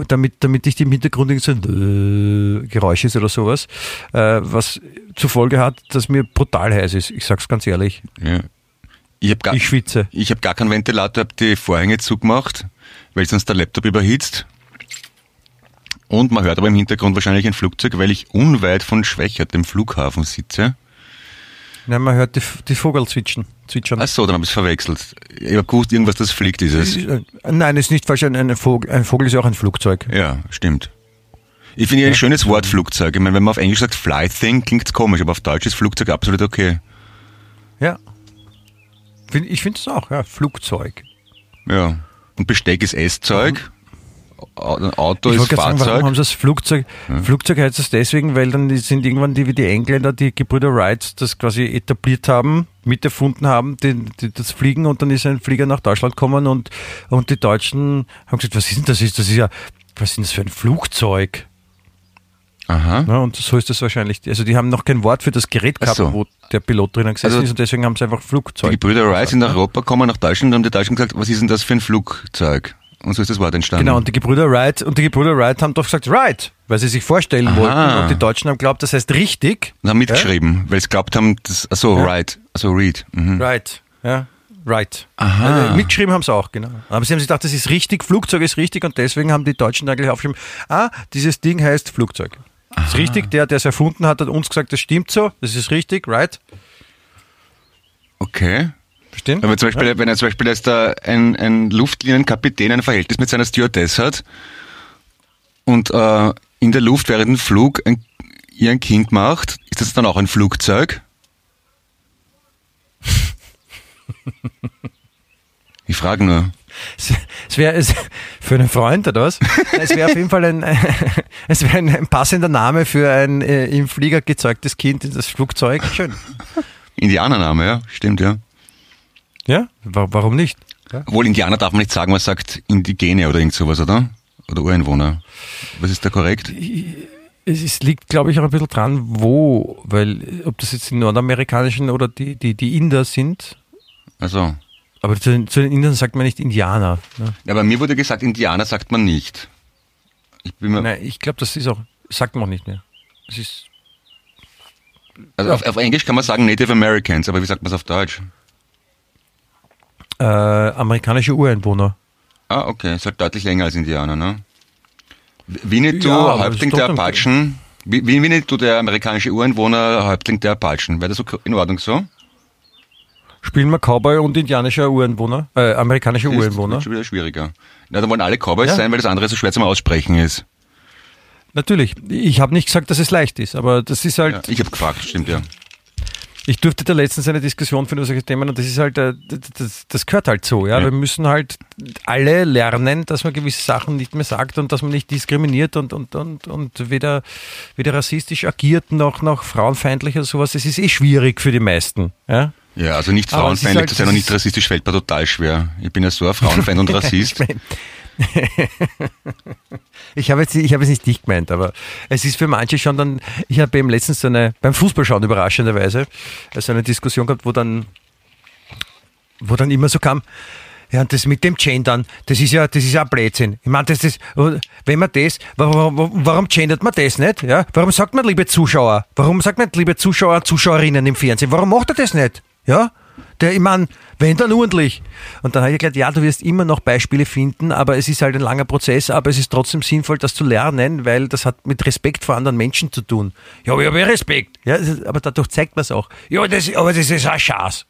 damit, damit ich im Hintergrund so ein Geräusch ist oder sowas, äh, was zur Folge hat, dass mir brutal heiß ist. Ich sag's ganz ehrlich. Ja. Ich, hab gar, ich schwitze. Ich habe gar keinen Ventilator, habe die Vorhänge zugemacht, weil sonst der Laptop überhitzt. Und man hört aber im Hintergrund wahrscheinlich ein Flugzeug, weil ich unweit von Schwächert, dem Flughafen, sitze. Nein, man hört die, die Vogel zwitschern. zwitschern. Ach so, dann habe ich es verwechselt. Ich habe gewusst, irgendwas, das fliegt, ist es. Äh, nein, es ist nicht falsch. Ein Vogel, ein Vogel ist auch ein Flugzeug. Ja, stimmt. Ich finde ja ein schönes Wort Flugzeug. Ich meine, wenn man auf Englisch sagt Fly Thing, klingt komisch, aber auf Deutsch ist Flugzeug absolut okay. Ja. Ich finde es auch, ja, Flugzeug. Ja. Und Besteck ist Esszeug. Auto ich ist Fahrzeug. Sagen, warum haben sie das Flugzeug? Ja. Flugzeug heißt das deswegen, weil dann sind irgendwann die, wie die Engländer, die Gebrüder Wright, das quasi etabliert haben, miterfunden haben, die, die, das Fliegen und dann ist ein Flieger nach Deutschland gekommen und, und die Deutschen haben gesagt, was ist denn das? Das ist ja, was ist das für ein Flugzeug? Aha. Ja, und so ist das wahrscheinlich. Also die haben noch kein Wort für das Gerät gehabt, so. wo der Pilot drinnen gesessen also ist und deswegen haben sie einfach Flugzeug. Die Brüder Wright sind nach Europa gekommen, nach Deutschland und haben die Deutschen gesagt, was ist denn das für ein Flugzeug? Und so ist das Wort entstanden. Genau, und die Gebrüder Wright, und die Gebrüder Wright haben doch gesagt, right, weil sie sich vorstellen Aha. wollten. Und die Deutschen haben glaubt, das heißt richtig. Und haben mitgeschrieben, ja? weil sie glaubt haben, das, achso, ja. right, also read. Mhm. Right, ja. Right. Aha. Also, mitgeschrieben haben sie auch, genau. Aber sie haben sich gedacht, das ist richtig, Flugzeug ist richtig und deswegen haben die Deutschen eigentlich aufgeschrieben, ah, dieses Ding heißt Flugzeug. Das ist richtig, der, der es erfunden hat, hat uns gesagt, das stimmt so, das ist richtig, right? Okay. Verstehen? Wenn, zum Beispiel, ja. wenn er zum Beispiel jetzt ein, ein Luftlinienkapitän ein Verhältnis mit seiner Stewardess hat und äh, in der Luft während dem Flug ein, ihr ein Kind macht, ist das dann auch ein Flugzeug? ich frage nur. Es wäre für einen Freund oder was? Es wäre auf jeden Fall ein, es wäre ein, ein, passender Name für ein äh, im Flieger gezeugtes Kind in das Flugzeug. Schön. Indianername, ja, stimmt, ja. Ja, warum nicht? Ja. Obwohl Indianer darf man nicht sagen, man sagt Indigene oder irgend sowas, oder? Oder Ureinwohner. Was ist da korrekt? Es ist, liegt, glaube ich, auch ein bisschen dran, wo, weil ob das jetzt die nordamerikanischen oder die, die, die Inder sind. Also. Aber zu den, zu den Indern sagt man nicht Indianer. Ne? Ja, bei mir wurde gesagt, Indianer sagt man nicht. Ich, bin Nein, ich glaube, das ist auch, sagt man auch nicht mehr. Es ist. Also auf, auf Englisch kann man sagen Native Americans, aber wie sagt man es auf Deutsch? Äh, amerikanische Ureinwohner. Ah, okay. Ist halt deutlich länger als Indianer, ne? Winnetou, ja, Häuptling der Apachen. Winnetou, der amerikanische Ureinwohner, Häuptling der Apachen. Wäre das in Ordnung so? Spielen wir Cowboy und indianische Ureinwohner, äh, amerikanische das Ureinwohner? Das ist schon wieder schwieriger. Na, dann wollen alle Cowboys ja. sein, weil das andere so schwer zum Aussprechen ist. Natürlich. Ich habe nicht gesagt, dass es leicht ist, aber das ist halt. Ja, ich habe gefragt, stimmt ja. Ich durfte da letztens eine Diskussion führen über solche Themen und das ist halt, äh, das, das gehört halt so, ja? ja. Wir müssen halt alle lernen, dass man gewisse Sachen nicht mehr sagt und dass man nicht diskriminiert und, und, und, und weder, weder rassistisch agiert noch, noch frauenfeindlich oder sowas. Es ist eh schwierig für die meisten, ja. Ja, also nicht frauenfeindlich zu sein und nicht rassistisch fällt mir total schwer. Ich bin ja so ein Frauenfeind und Rassist. ich habe jetzt, ich habe jetzt nicht dich gemeint, aber es ist für manche schon dann, ich habe eben letztens so eine, beim Fußballschauen überraschenderweise, so eine Diskussion gehabt, wo dann, wo dann immer so kam, ja, und das mit dem Gendern, das ist ja, das ist ja ein Blödsinn. Ich meine, das ist, wenn man das, warum, warum gendert man das nicht? Ja? Warum sagt man, liebe Zuschauer, warum sagt man, liebe Zuschauer Zuschauerinnen im Fernsehen, warum macht er das nicht? Ja? Der, ich meine, wenn dann ordentlich. Und dann habe ich gesagt, ja, du wirst immer noch Beispiele finden, aber es ist halt ein langer Prozess, aber es ist trotzdem sinnvoll, das zu lernen, weil das hat mit Respekt vor anderen Menschen zu tun. Ja, aber ich habe ja Respekt. Ja, aber dadurch zeigt man es auch. Ja, das, aber das ist ein Schatz.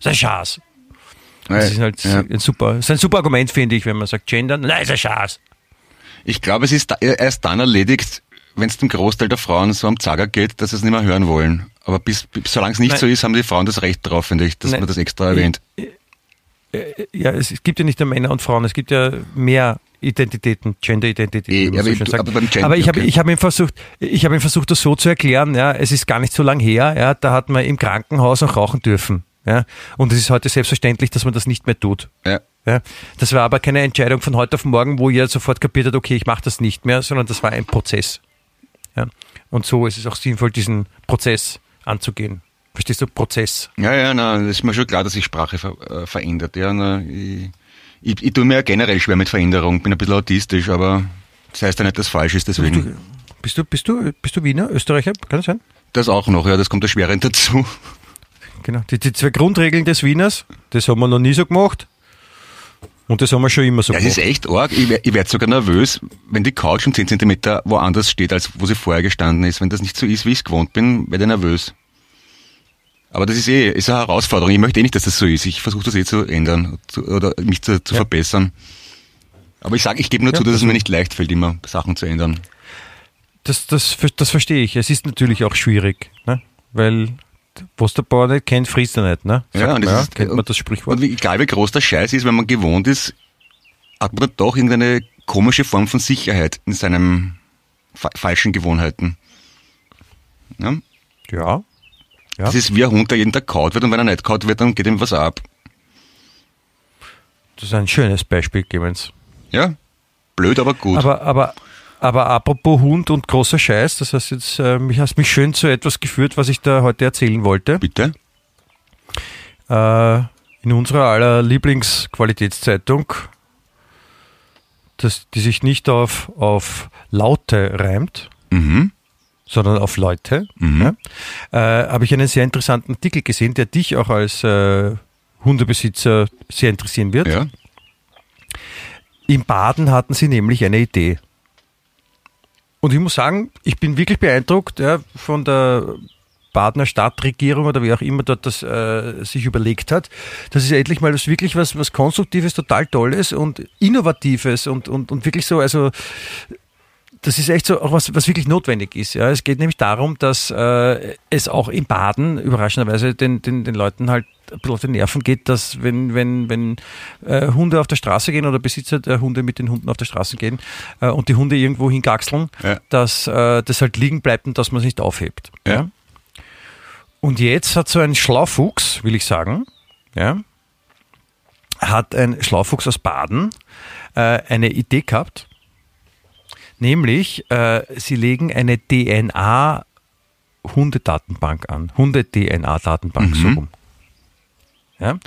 Das ist ein Schatz. Das ist halt ja. ein super, das ist ein super Argument, finde ich, wenn man sagt, gendern, nein, ist ein Schatz. Ich glaube, es ist erst dann erledigt, wenn es dem Großteil der Frauen so am Zager geht, dass sie es nicht mehr hören wollen. Aber bis, bis solange es nicht Nein. so ist, haben die Frauen das Recht drauf, finde ich, dass Nein. man das extra erwähnt. Ja, es gibt ja nicht nur Männer und Frauen, es gibt ja mehr Identitäten, Gender-Identitäten. E, aber, ich, aber, aber ich habe okay. hab ihm versucht, ich habe ihm versucht, das so zu erklären. Ja, es ist gar nicht so lange her. Ja, da hat man im Krankenhaus auch rauchen dürfen. Ja, und es ist heute selbstverständlich, dass man das nicht mehr tut. Ja. Ja, das war aber keine Entscheidung von heute auf morgen, wo ihr sofort kapiert hat, okay, ich mache das nicht mehr, sondern das war ein Prozess. Ja. Und so ist es auch sinnvoll, diesen Prozess anzugehen. Verstehst du? Prozess. Ja, ja, na, das ist mir schon klar, dass sich Sprache ver äh, verändert. Ja, na, ich, ich, ich tue mir ja generell schwer mit Veränderung, bin ein bisschen autistisch, aber das heißt ja nicht, dass falsch ist, deswegen. Bist du, bist du, bist du Wiener, Österreicher? Kann das sein? Das auch noch, ja, das kommt erschwerend dazu. Genau, die, die zwei Grundregeln des Wieners, das haben wir noch nie so gemacht. Und das haben wir schon immer so ja, gemacht. Das ist echt arg. Ich, ich werde sogar nervös, wenn die Couch um 10 cm woanders steht, als wo sie vorher gestanden ist. Wenn das nicht so ist, wie ich es gewohnt bin, werde ich nervös. Aber das ist eh ist eine Herausforderung. Ich möchte eh nicht, dass das so ist. Ich versuche das eh zu ändern zu, oder mich zu, zu ja. verbessern. Aber ich sage, ich gebe nur ja, zu, dass es mir nicht leicht fällt, immer Sachen zu ändern. Das, das, das verstehe ich. Es ist natürlich auch schwierig, ne? weil was der Bauer nicht kennt, frisst er nicht. Ne? Sagt ja, und man, ja, ist, kennt man das Sprichwort. Und egal wie groß der Scheiß ist, wenn man gewohnt ist, hat man doch irgendeine komische Form von Sicherheit in seinen fa falschen Gewohnheiten. Ja? ja? Ja. Das ist wie ein Hund, der jeden Tag kaut wird und wenn er nicht kaut wird, dann geht ihm was ab. Das ist ein schönes Beispiel, Clemens. Ja, blöd, aber gut. Aber, aber, aber apropos Hund und großer Scheiß, das heißt jetzt, äh, mich hast mich schön zu etwas geführt, was ich da heute erzählen wollte. Bitte. Äh, in unserer aller Lieblingsqualitätszeitung, das, die sich nicht auf, auf Laute reimt, mhm sondern auf Leute, mhm. ja, äh, habe ich einen sehr interessanten Artikel gesehen, der dich auch als äh, Hundebesitzer sehr interessieren wird. Ja. Im Baden hatten sie nämlich eine Idee. Und ich muss sagen, ich bin wirklich beeindruckt ja, von der Badener Stadtregierung oder wie auch immer dort das äh, sich überlegt hat. Das ist endlich mal das wirklich was, was Konstruktives, total Tolles und Innovatives und, und, und wirklich so, also das ist echt so auch was, was wirklich notwendig ist. Ja. Es geht nämlich darum, dass äh, es auch im Baden überraschenderweise den, den, den Leuten halt ein bisschen auf den Nerven geht, dass wenn, wenn, wenn äh, Hunde auf der Straße gehen oder Besitzer der Hunde mit den Hunden auf der Straße gehen äh, und die Hunde irgendwo hingaxeln, ja. dass äh, das halt liegen bleibt und dass man es nicht aufhebt. Ja. ja. Und jetzt hat so ein Schlaufuchs, will ich sagen, ja, hat ein Schlaufuchs aus Baden äh, eine Idee gehabt, Nämlich, äh, sie legen eine DNA-Hundedatenbank an. Hunde-DNA-Datenbank, mhm. so rum. Ja?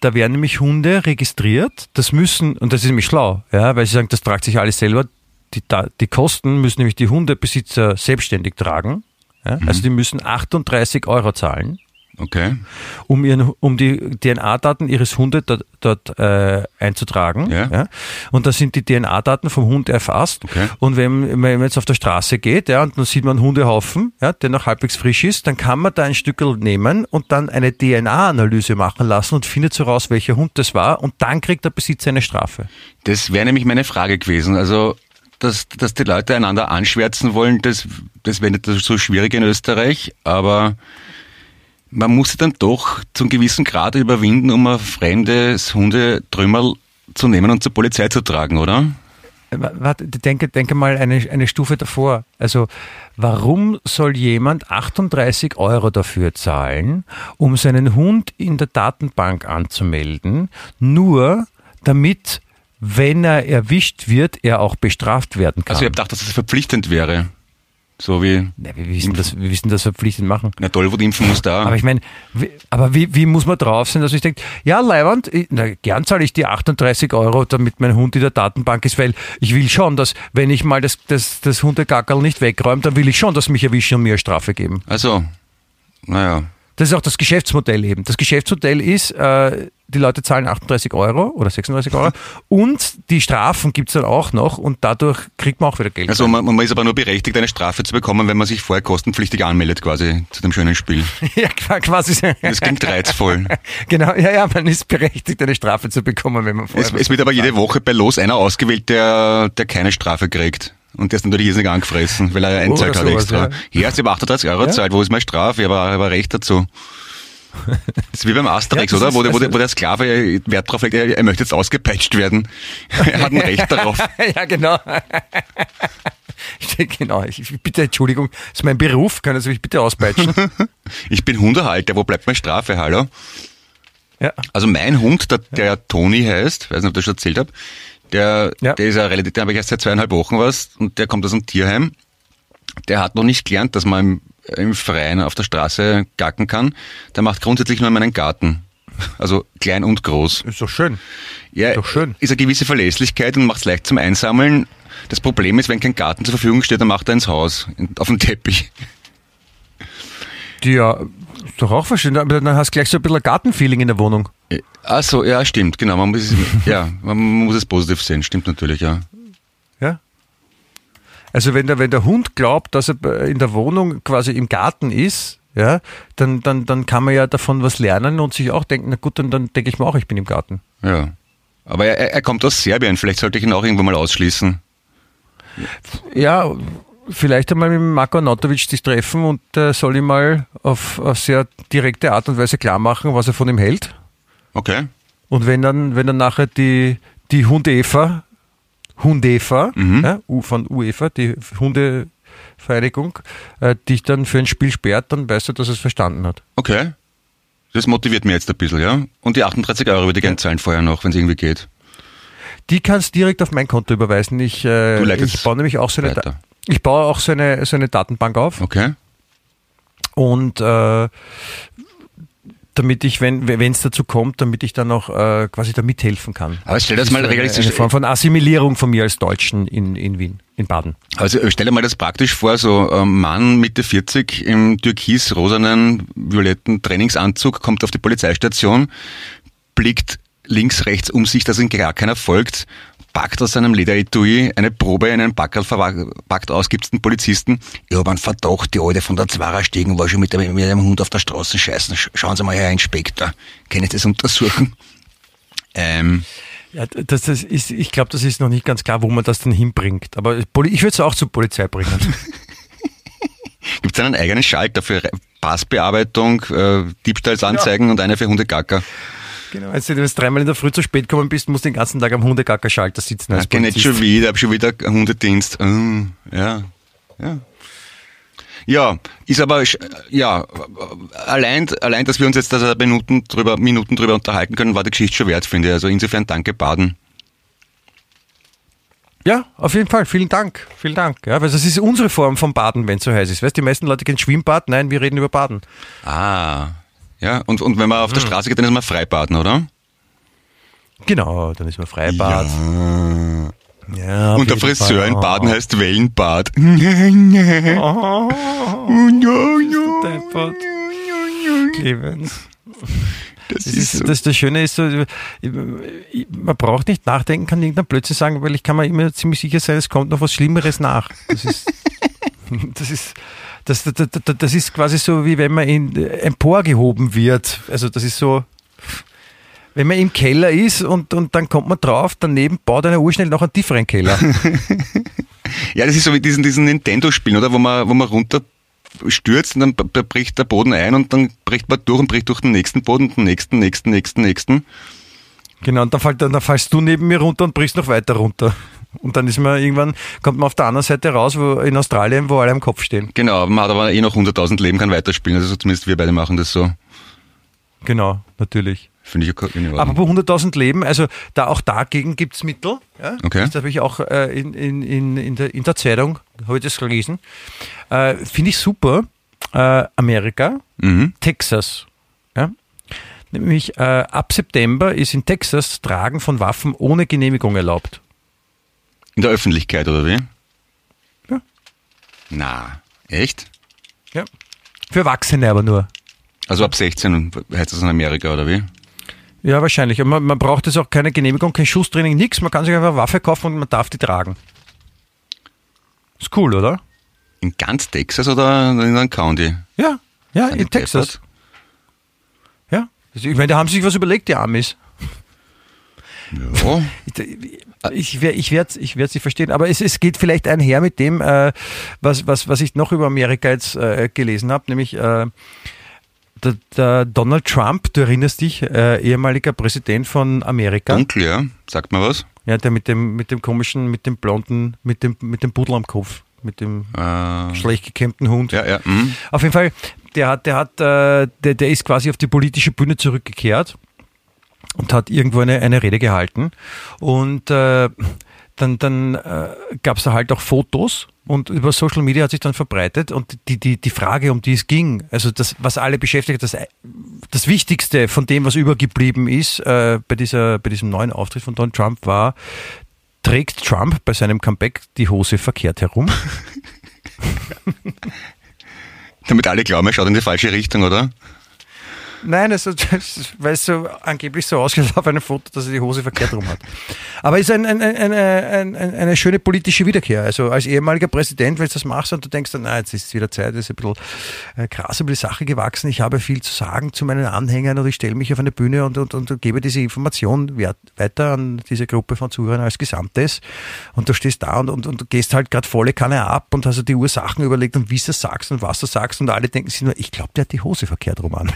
Da werden nämlich Hunde registriert. Das müssen, und das ist nämlich schlau, ja, weil sie sagen, das tragt sich alles selber. Die, die Kosten müssen nämlich die Hundebesitzer selbstständig tragen. Ja? Mhm. Also die müssen 38 Euro zahlen. Okay. Um, ihren, um die DNA-Daten ihres Hundes dort, dort äh, einzutragen. Ja. ja. Und da sind die DNA-Daten vom Hund erfasst. Okay. Und wenn, wenn man jetzt auf der Straße geht, ja, und dann sieht man einen Hundehaufen, ja, der noch halbwegs frisch ist, dann kann man da ein Stück nehmen und dann eine DNA-Analyse machen lassen und findet so raus, welcher Hund das war. Und dann kriegt der Besitzer eine Strafe. Das wäre nämlich meine Frage gewesen. Also dass, dass die Leute einander anschwärzen wollen, das, das wäre nicht so schwierig in Österreich, aber man muss sich dann doch zum gewissen Grad überwinden, um ein fremdes Hundetrümmerl zu nehmen und zur Polizei zu tragen, oder? Warte, denke, denke mal eine, eine Stufe davor. Also, warum soll jemand 38 Euro dafür zahlen, um seinen Hund in der Datenbank anzumelden, nur damit, wenn er erwischt wird, er auch bestraft werden kann? Also, ich habe gedacht, dass es das verpflichtend wäre. So wie. Na, wir, wissen das, wir wissen das verpflichtend machen. Na toll, wo impfen muss da. Aber ich meine, aber wie, wie muss man drauf sein, dass ich denke, ja, Leiwand, na, gern zahle ich die 38 Euro, damit mein Hund in der Datenbank ist, weil ich will schon, dass, wenn ich mal das, das, das Hundegackerl nicht wegräume, dann will ich schon, dass mich erwischen und mir eine Strafe geben. Also, naja. Das ist auch das Geschäftsmodell eben. Das Geschäftsmodell ist, äh, die Leute zahlen 38 Euro oder 36 Euro und die Strafen gibt es dann auch noch und dadurch kriegt man auch wieder Geld. Also man, man, ist aber nur berechtigt, eine Strafe zu bekommen, wenn man sich vorher kostenpflichtig anmeldet quasi zu dem schönen Spiel. ja, quasi. Das klingt reizvoll. genau, ja, ja, man ist berechtigt, eine Strafe zu bekommen, wenn man vorher... Es, es wird aber jede Woche bei Los einer ausgewählt, der, der keine Strafe kriegt. Und der ist natürlich irrsinnig angefressen, weil er einzahlt hat extra. Ja, ja ich habe 38 Euro ja? zahlt, wo ist meine Strafe? Aber er war recht dazu. Das ist wie beim Asterix, ja, oder? Wo, der, wo, wo der Sklave Wert drauf legt, er, er möchte jetzt ausgepeitscht werden. Er hat ein Recht darauf. ja, genau. genau, ich bitte Entschuldigung, das ist mein Beruf, können Sie mich bitte auspeitschen? ich bin Hundehalter, wo bleibt meine Strafe, hallo? Ja. Also mein Hund, der, der Toni heißt, weiß nicht, ob ich das schon erzählt habe, der, ja. der ist ja relativ, der habe ich erst seit zweieinhalb Wochen was und der kommt aus einem Tierheim der hat noch nicht gelernt, dass man im, im Freien auf der Straße gacken kann. Der macht grundsätzlich nur in meinen Garten. Also klein und groß. Ist doch schön. Ja, ist doch schön. Ist eine gewisse Verlässlichkeit und macht es leicht zum Einsammeln. Das Problem ist, wenn kein Garten zur Verfügung steht, dann macht er ins Haus, auf den Teppich. Ja, ist doch auch. Aber dann hast du gleich so ein bisschen Gartenfeeling in der Wohnung. Ach so, ja, stimmt, genau. Man muss es, ja, man muss es positiv sehen, stimmt natürlich, ja. Ja. Also wenn der, wenn der Hund glaubt, dass er in der Wohnung quasi im Garten ist, ja, dann, dann, dann kann man ja davon was lernen und sich auch denken, na gut, dann, dann denke ich mir auch, ich bin im Garten. Ja. Aber er, er kommt aus Serbien, vielleicht sollte ich ihn auch irgendwann mal ausschließen. Ja, vielleicht einmal mit Marko Anatovic sich treffen und äh, soll ihm mal auf, auf sehr direkte Art und Weise klar machen, was er von ihm hält. Okay. Und wenn dann, wenn dann nachher die, die Hundefa, Hundefa, mhm. ja, von UEFA, die Hundevereinigung, äh, dich dann für ein Spiel sperrt, dann weißt du, dass es verstanden hat. Okay. Das motiviert mich jetzt ein bisschen, ja. Und die 38 Euro würde ich gerne zahlen vorher noch, wenn es irgendwie geht. Die kannst du direkt auf mein Konto überweisen. Ich, äh, ich baue nämlich auch so eine, ich baue auch so eine, so eine Datenbank auf. Okay. Und äh, damit ich, wenn es dazu kommt, damit ich dann auch äh, quasi da mithelfen kann. Aber stell das, das mal realistisch. Eine Form von Assimilierung von mir als Deutschen in, in Wien, in Baden. Also stell dir mal das praktisch vor, so ein Mann Mitte 40 im türkis-rosanen, violetten Trainingsanzug kommt auf die Polizeistation, blickt links, rechts um sich, dass ihn gar keiner folgt packt aus seinem Lederetui eine Probe in einen Packerl packt aus, gibt's den Polizisten. Ich habe einen Verdacht, die Alte von der Zwarer-Stegen war schon mit dem Hund auf der Straße scheißen. Schauen Sie mal her, Inspektor. Können Sie das untersuchen? Ähm, ja, das, das ist, ich glaube, das ist noch nicht ganz klar, wo man das dann hinbringt. Aber ich würde es auch zur Polizei bringen. Gibt es einen eigenen Schalter für Passbearbeitung, äh, Diebstahlsanzeigen ja. und eine für Hundegacker? Genau. Wenn du dreimal in der Früh zu spät gekommen bist, musst du den ganzen Tag am Hundegackerschalter sitzen. Ich kenne nicht schon wieder, habe schon wieder Hundedienst. Oh, ja, ja. Ja, ist aber, ja, allein, allein, dass wir uns jetzt da Minuten drüber, Minuten drüber unterhalten können, war die Geschichte schon wert, finde ich. Also insofern danke, Baden. Ja, auf jeden Fall. Vielen Dank. Vielen Dank. Ja, weil das ist unsere Form von Baden, wenn es so heiß ist. Weißt du, die meisten Leute kennen Schwimmbad. Nein, wir reden über Baden. Ah, ja, und, und wenn man auf der hm. Straße geht, dann ist man Freibaden, oder? Genau, dann ist man Freibad. Ja. ja und der Friseur in Baden heißt Wellenbad. oh, Clemens. Das, das, ist so. das, das Schöne ist so, man braucht nicht nachdenken, kann irgendwann plötzlich sagen, weil ich kann mir immer ziemlich sicher sein, es kommt noch was Schlimmeres nach. Das ist, das ist, das, das, das, ist quasi so, wie wenn man in, emporgehoben wird. Also das ist so, wenn man im Keller ist und, und dann kommt man drauf, daneben baut einer urschnell noch einen tieferen Keller. ja, das ist so wie diesen, diesen Nintendo-Spielen, oder? Wo man, wo man runter stürzt und dann bricht der Boden ein und dann bricht man durch und bricht durch den nächsten Boden, den nächsten, nächsten, nächsten, nächsten. Genau, und dann, fällt, dann fallst du neben mir runter und brichst noch weiter runter. Und dann ist man irgendwann, kommt man auf der anderen Seite raus, wo in Australien, wo alle am Kopf stehen. Genau, man hat aber eh noch 100.000 Leben, kann weiterspielen. Also zumindest wir beide machen das so. Genau, natürlich. Finde ich okay. Aber bei 100.000 Leben, also da auch dagegen gibt es Mittel. Ja? Okay. Das habe ich auch äh, in, in, in, in, der, in der Zeitung, habe ich das gelesen. Äh, Finde ich super. Äh, Amerika, mhm. Texas. Ja? Nämlich äh, ab September ist in Texas Tragen von Waffen ohne Genehmigung erlaubt. In der Öffentlichkeit, oder wie? Ja. Na, echt? Ja. Für Erwachsene aber nur. Also ab 16 heißt das in Amerika, oder wie? Ja, wahrscheinlich. Man, man braucht jetzt auch keine Genehmigung, kein Schusstraining, nichts. Man kann sich einfach eine Waffe kaufen und man darf die tragen. Ist cool, oder? In ganz Texas oder in einem County? Ja, ja, in Texas. Ja. Ich meine, da haben sie sich was überlegt, die Amis. Ja. Ich, ich werde ich werd sie verstehen, aber es, es geht vielleicht einher mit dem, äh, was, was, was ich noch über Amerika jetzt äh, gelesen habe, nämlich äh, der, der, Donald Trump, du erinnerst dich, äh, ehemaliger Präsident von Amerika. Dunkel, ja. Sagt mal was. Ja, der mit dem, mit dem komischen, mit dem blonden, mit dem, mit dem Pudel am Kopf, mit dem äh. schlecht gekämmten Hund. Ja, ja. Mhm. Auf jeden Fall, der hat, der hat, äh, der, der ist quasi auf die politische Bühne zurückgekehrt und hat irgendwo eine, eine Rede gehalten. Und äh, dann, dann äh, gab es da halt auch Fotos und über Social Media hat sich dann verbreitet und die, die, die Frage, um die es ging, also das, was alle beschäftigt, das, das Wichtigste von dem, was übergeblieben ist äh, bei, dieser, bei diesem neuen Auftritt von Donald Trump war, trägt Trump bei seinem Comeback die Hose verkehrt herum? Damit alle glauben, er schaut in die falsche Richtung, oder? Nein, also, weil es so angeblich so aussieht auf einem Foto, dass er die Hose verkehrt rum hat. Aber es ist ein, ein, ein, eine schöne politische Wiederkehr. Also als ehemaliger Präsident, wenn du das machst und du denkst, na, jetzt ist es wieder Zeit, ist ein bisschen äh, krass über die Sache gewachsen. Ich habe viel zu sagen zu meinen Anhängern und ich stelle mich auf eine Bühne und, und, und gebe diese Information weiter an diese Gruppe von Zuhörern als Gesamtes. Und du stehst da und, und, und gehst halt gerade volle Kanne ab und hast die Ursachen überlegt und wie du sagst und was du sagst und alle denken sich nur, ich glaube, der hat die Hose verkehrt rum an.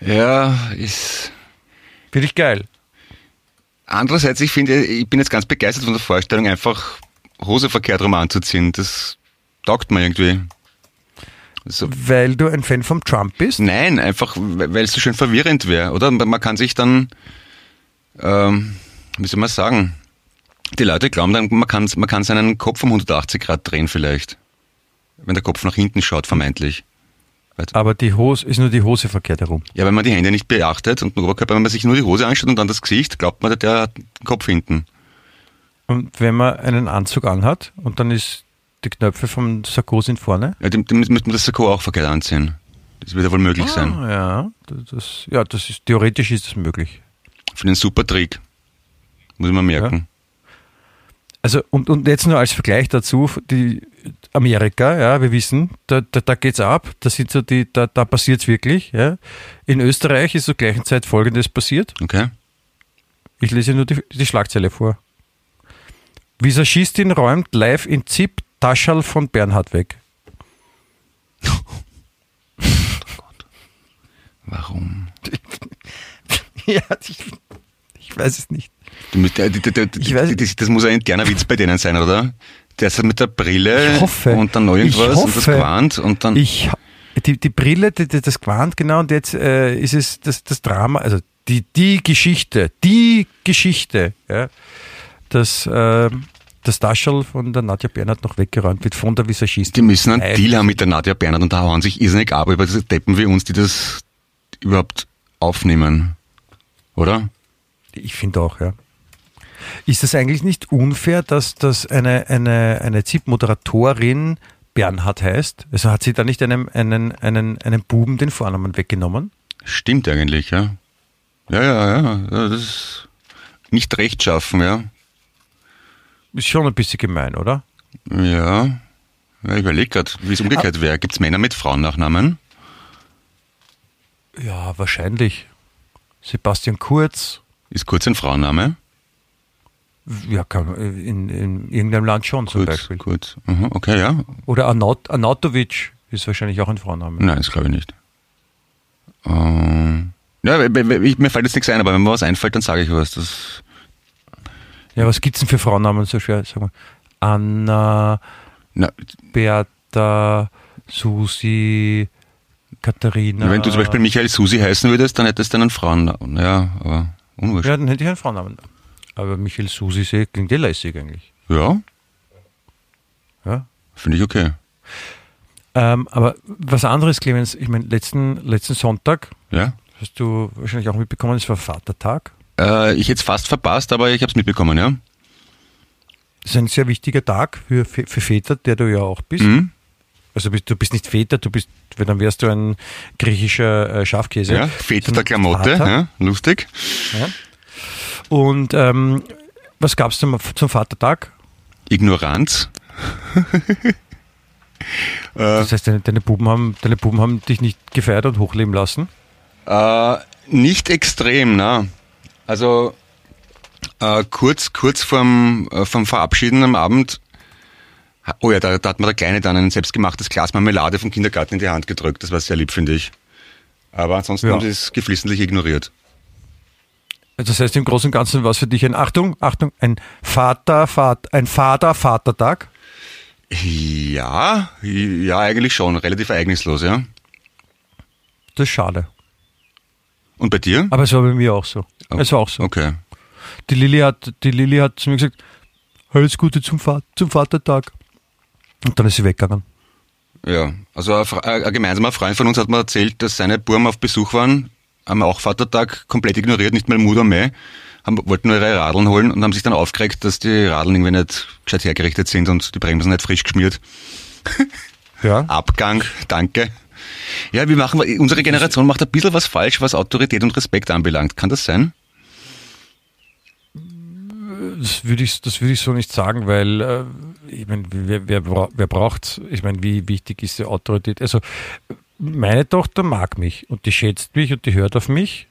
Ja, ist. Finde ich geil. Andererseits, ich finde, ich bin jetzt ganz begeistert von der Vorstellung, einfach Hose verkehrt rum anzuziehen. Das taugt mir irgendwie. So. Weil du ein Fan vom Trump bist? Nein, einfach, weil es so schön verwirrend wäre, oder? Man kann sich dann, ähm, wie soll man sagen, die Leute glauben dann, man kann, man kann seinen Kopf um 180 Grad drehen vielleicht. Wenn der Kopf nach hinten schaut, vermeintlich. Aber die Hose ist nur die Hose verkehrt herum. Ja, wenn man die Hände nicht beachtet und den Oberkörper, wenn man sich nur die Hose anschaut und dann das Gesicht, glaubt man, der hat den Kopf hinten. Und wenn man einen Anzug anhat und dann ist die Knöpfe vom Sakko sind vorne? Ja, dann müsste man das Sakko auch verkehrt anziehen. Das wird ja wohl möglich ah, sein. Ja, das, ja das ist, theoretisch ist das möglich. Für den super Trick. Muss man merken. Ja. Also, und, und jetzt nur als Vergleich dazu, die Amerika, ja, wir wissen, da, da, da geht's ab, da sind so die, da, da passiert's wirklich, ja. In Österreich ist zur gleichen Zeit folgendes passiert. Okay. Ich lese nur die, die Schlagzeile vor. Visagistin räumt live in ZIP Taschal von Bernhard weg. Oh Gott. Warum? ja, ich, ich weiß es nicht. Ich weiß, das, das muss ein interner Witz bei denen sein, oder? Der ist mit der Brille hoffe, und dann noch irgendwas hoffe, und das Gewand und dann. Ich, die, die Brille, die, das Gewand, genau, und jetzt äh, ist es das, das Drama, also die, die Geschichte, die Geschichte, ja, dass äh, das Taschel von der Nadja Bernhardt noch weggeräumt wird von der Visagistin. Die müssen einen Deal haben mit der Nadja Bernhardt und da hauen sich irrsinnig ab über diese Deppen wie uns, die das überhaupt aufnehmen. Oder? Ich finde auch, ja. Ist das eigentlich nicht unfair, dass, dass eine, eine, eine ZIP-Moderatorin Bernhard heißt? Also hat sie da nicht einem, einen, einen, einen Buben den Vornamen weggenommen? Stimmt eigentlich, ja. Ja, ja, ja. Das ist nicht rechtschaffen, ja. Ist schon ein bisschen gemein, oder? Ja. ja ich überlege gerade, wie es umgekehrt ah. wäre. Gibt es Männer mit Frauennachnamen? Ja, wahrscheinlich. Sebastian Kurz. Ist Kurz ein Frauenname? Ja, kann, in, in irgendeinem Land schon zum kurz, Beispiel. Kurz, mhm, okay, ja. Oder Anat Anatovic ist wahrscheinlich auch ein Frauenname. Nein, das glaube ich nicht. Ähm, ja, ich, mir fällt jetzt nichts ein, aber wenn mir was einfällt, dann sage ich was. Das ja, was gibt es denn für Frauennamen so schwer? Sag mal, Anna, Na, Bertha, Susi, Katharina. Wenn du zum Beispiel Michael Susi heißen würdest, dann hättest du einen Frauennamen. Ja, aber unwurscht. Ja, dann hätte ich einen Frauennamen. Aber Michael Susisee klingt ja lässig eigentlich. Ja. Ja. Finde ich okay. Ähm, aber was anderes, Clemens, ich meine, letzten, letzten Sonntag ja? hast du wahrscheinlich auch mitbekommen, es war Vatertag. Äh, ich hätte es fast verpasst, aber ich habe es mitbekommen, ja. Das ist ein sehr wichtiger Tag für, für Väter, der du ja auch bist. Mhm. Also du bist nicht Väter, du bist, dann wärst du ein griechischer äh, Schafkäse. Ja, Väter der Klamotte, ja, lustig. Ja. Und ähm, was gab es zum, zum Vatertag? Ignoranz. das heißt, deine, deine, Buben haben, deine Buben haben dich nicht gefeiert und hochleben lassen? Äh, nicht extrem, na. Also äh, kurz, kurz vorm, äh, vom Verabschieden am Abend, oh ja, da, da, hat mir der Kleine dann ein selbstgemachtes Glas Marmelade vom Kindergarten in die Hand gedrückt. Das war sehr lieb, finde ich. Aber ansonsten ja. haben sie es geflissentlich ignoriert. Das heißt im Großen und Ganzen war es für dich ein Achtung, Achtung, ein Vater, Vater, ein Vater-Vatertag? Ja, ja, eigentlich schon. Relativ ereignislos, ja. Das ist schade. Und bei dir? Aber es war bei mir auch so. Oh, es war auch so. Okay. Die Lilly hat, die Lilly hat zu mir gesagt, alles Gute zum, zum Vatertag. Und dann ist sie weggegangen. Ja, also ein, ein, gemeinsamer Freund von uns hat mir erzählt, dass seine Burm auf Besuch waren, haben auch Vatertag komplett ignoriert, nicht mal Mut und Mäh, haben, wollten nur ihre Radeln holen und haben sich dann aufgeregt, dass die Radeln irgendwie nicht gescheit hergerichtet sind und die Bremsen nicht frisch geschmiert. Ja. Abgang, danke. Ja, wir machen, unsere Generation macht ein bisschen was falsch, was Autorität und Respekt anbelangt. Kann das sein? Das würde ich, das würde ich so nicht sagen, weil äh, ich meine, wer, wer, wer braucht, ich meine, wie wichtig ist die Autorität? Also meine Tochter mag mich und die schätzt mich und die hört auf mich.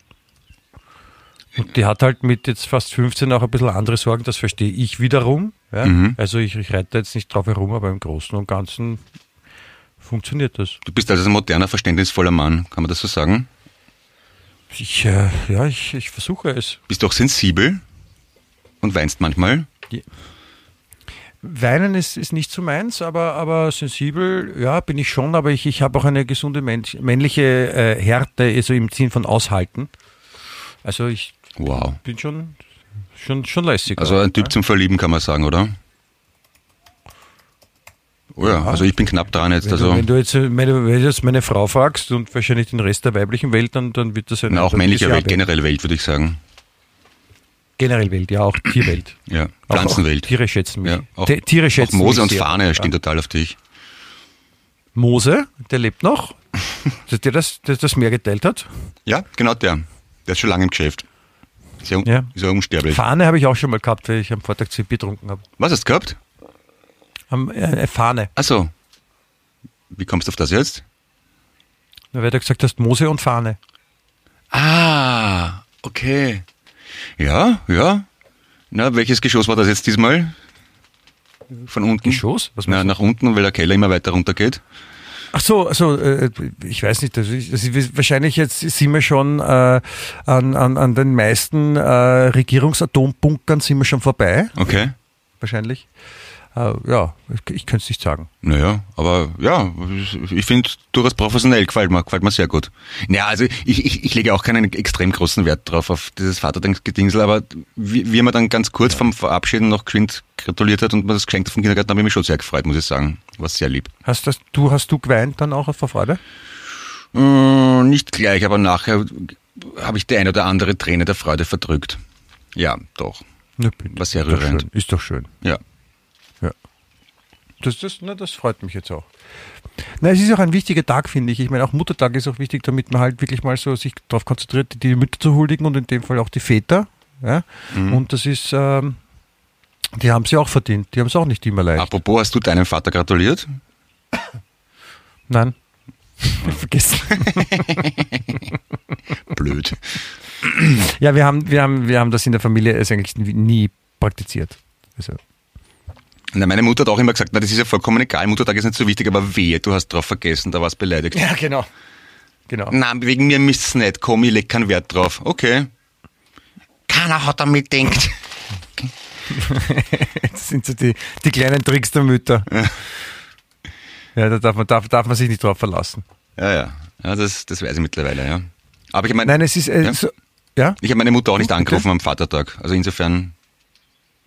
Und die hat halt mit jetzt fast 15 auch ein bisschen andere Sorgen, das verstehe ich wiederum. Ja? Mhm. Also ich, ich reite jetzt nicht drauf herum, aber im Großen und Ganzen funktioniert das. Du bist also ein moderner, verständnisvoller Mann, kann man das so sagen? Ich, äh, ja, ich, ich versuche es. Bist du auch sensibel und weinst manchmal? Ja. Weinen ist, ist nicht so meins, aber, aber sensibel, ja, bin ich schon, aber ich, ich habe auch eine gesunde männliche äh, Härte, also im Sinn von Aushalten. Also ich wow. bin schon, schon, schon lässig. Also ein Typ ja? zum Verlieben kann man sagen, oder? Oh ja, also ich bin knapp dran jetzt. Wenn, also du, wenn du jetzt meine, wenn du jetzt meine Frau fragst und wahrscheinlich den Rest der weiblichen Welt, dann, dann wird das ein. Na, auch männliche Welt, generell Welt, würde ich sagen. Generell Welt, ja, auch Tierwelt. Ja, Pflanzenwelt. Auch, auch Tiere schätzen mich. Ja, auch, Tiere schätzen auch Mose und Fahne stehen ja. total auf dich. Mose, der lebt noch, dass der das, der das Meer geteilt hat. Ja, genau der. Der ist schon lange im Geschäft. Ist ja, ja. Ist ja unsterblich. Fahne habe ich auch schon mal gehabt, weil ich am Vortag zu Bier getrunken habe. Was hast du gehabt? Am, äh, Fahne. Achso. Wie kommst du auf das jetzt? Na, weil du gesagt hast, Mose und Fahne. Ah, okay. Ja, ja. Na, welches Geschoss war das jetzt diesmal? Von unten? Geschoss? Was Na, nach unten, weil der Keller immer weiter runter geht. Ach so, also äh, ich weiß nicht, das ist, das ist, wahrscheinlich jetzt sind wir schon äh, an, an, an den meisten äh, Regierungsatombunkern sind wir schon vorbei. Okay. Wahrscheinlich. Äh, ja, ich, könnte es nicht sagen. Naja, aber ja, ich finde durchaus professionell, gefällt mir, gefällt mir sehr gut. Naja, also ich, ich, ich lege auch keinen extrem großen Wert drauf auf dieses Vatertagsgedingsel, aber wie, wie man dann ganz kurz ja. vom Verabschieden noch geschwind gratuliert hat und man das geschenkt vom Kindergarten, habe ich mich schon sehr gefreut, muss ich sagen. War sehr lieb. Hast das, du, hast du geweint dann auch vor Freude? Äh, nicht gleich, aber nachher habe ich die eine oder andere Träne der Freude verdrückt. Ja, doch. Ja, War sehr rührend. Ist doch schön. Ja. Das, das, na, das freut mich jetzt auch. Na, es ist auch ein wichtiger Tag, finde ich. Ich meine, auch Muttertag ist auch wichtig, damit man halt wirklich mal so sich darauf konzentriert, die Mütter zu huldigen und in dem Fall auch die Väter. Ja? Mhm. Und das ist, ähm, die haben sie auch verdient. Die haben es auch nicht immer leicht. Apropos, hast du deinem Vater gratuliert? Nein. Vergessen. Blöd. Ja, wir haben, wir haben, wir haben das in der Familie eigentlich nie praktiziert. Also na, meine Mutter hat auch immer gesagt, na, das ist ja vollkommen egal, Muttertag ist nicht so wichtig, aber wehe, du hast drauf vergessen, da warst beleidigt. Ja, genau. genau. Na, wegen mir müsst es nicht, komm, ich leg keinen Wert drauf. Okay. Keiner hat damit denkt. das sind so die, die kleinen Tricks der Mütter. Ja, ja da darf man, darf, darf man sich nicht drauf verlassen. Ja, ja. ja das, das weiß ich mittlerweile, ja. Aber ich meine. Nein, es ist. Äh, ja? So, ja? Ich habe meine Mutter auch nicht angerufen am Vatertag. Also insofern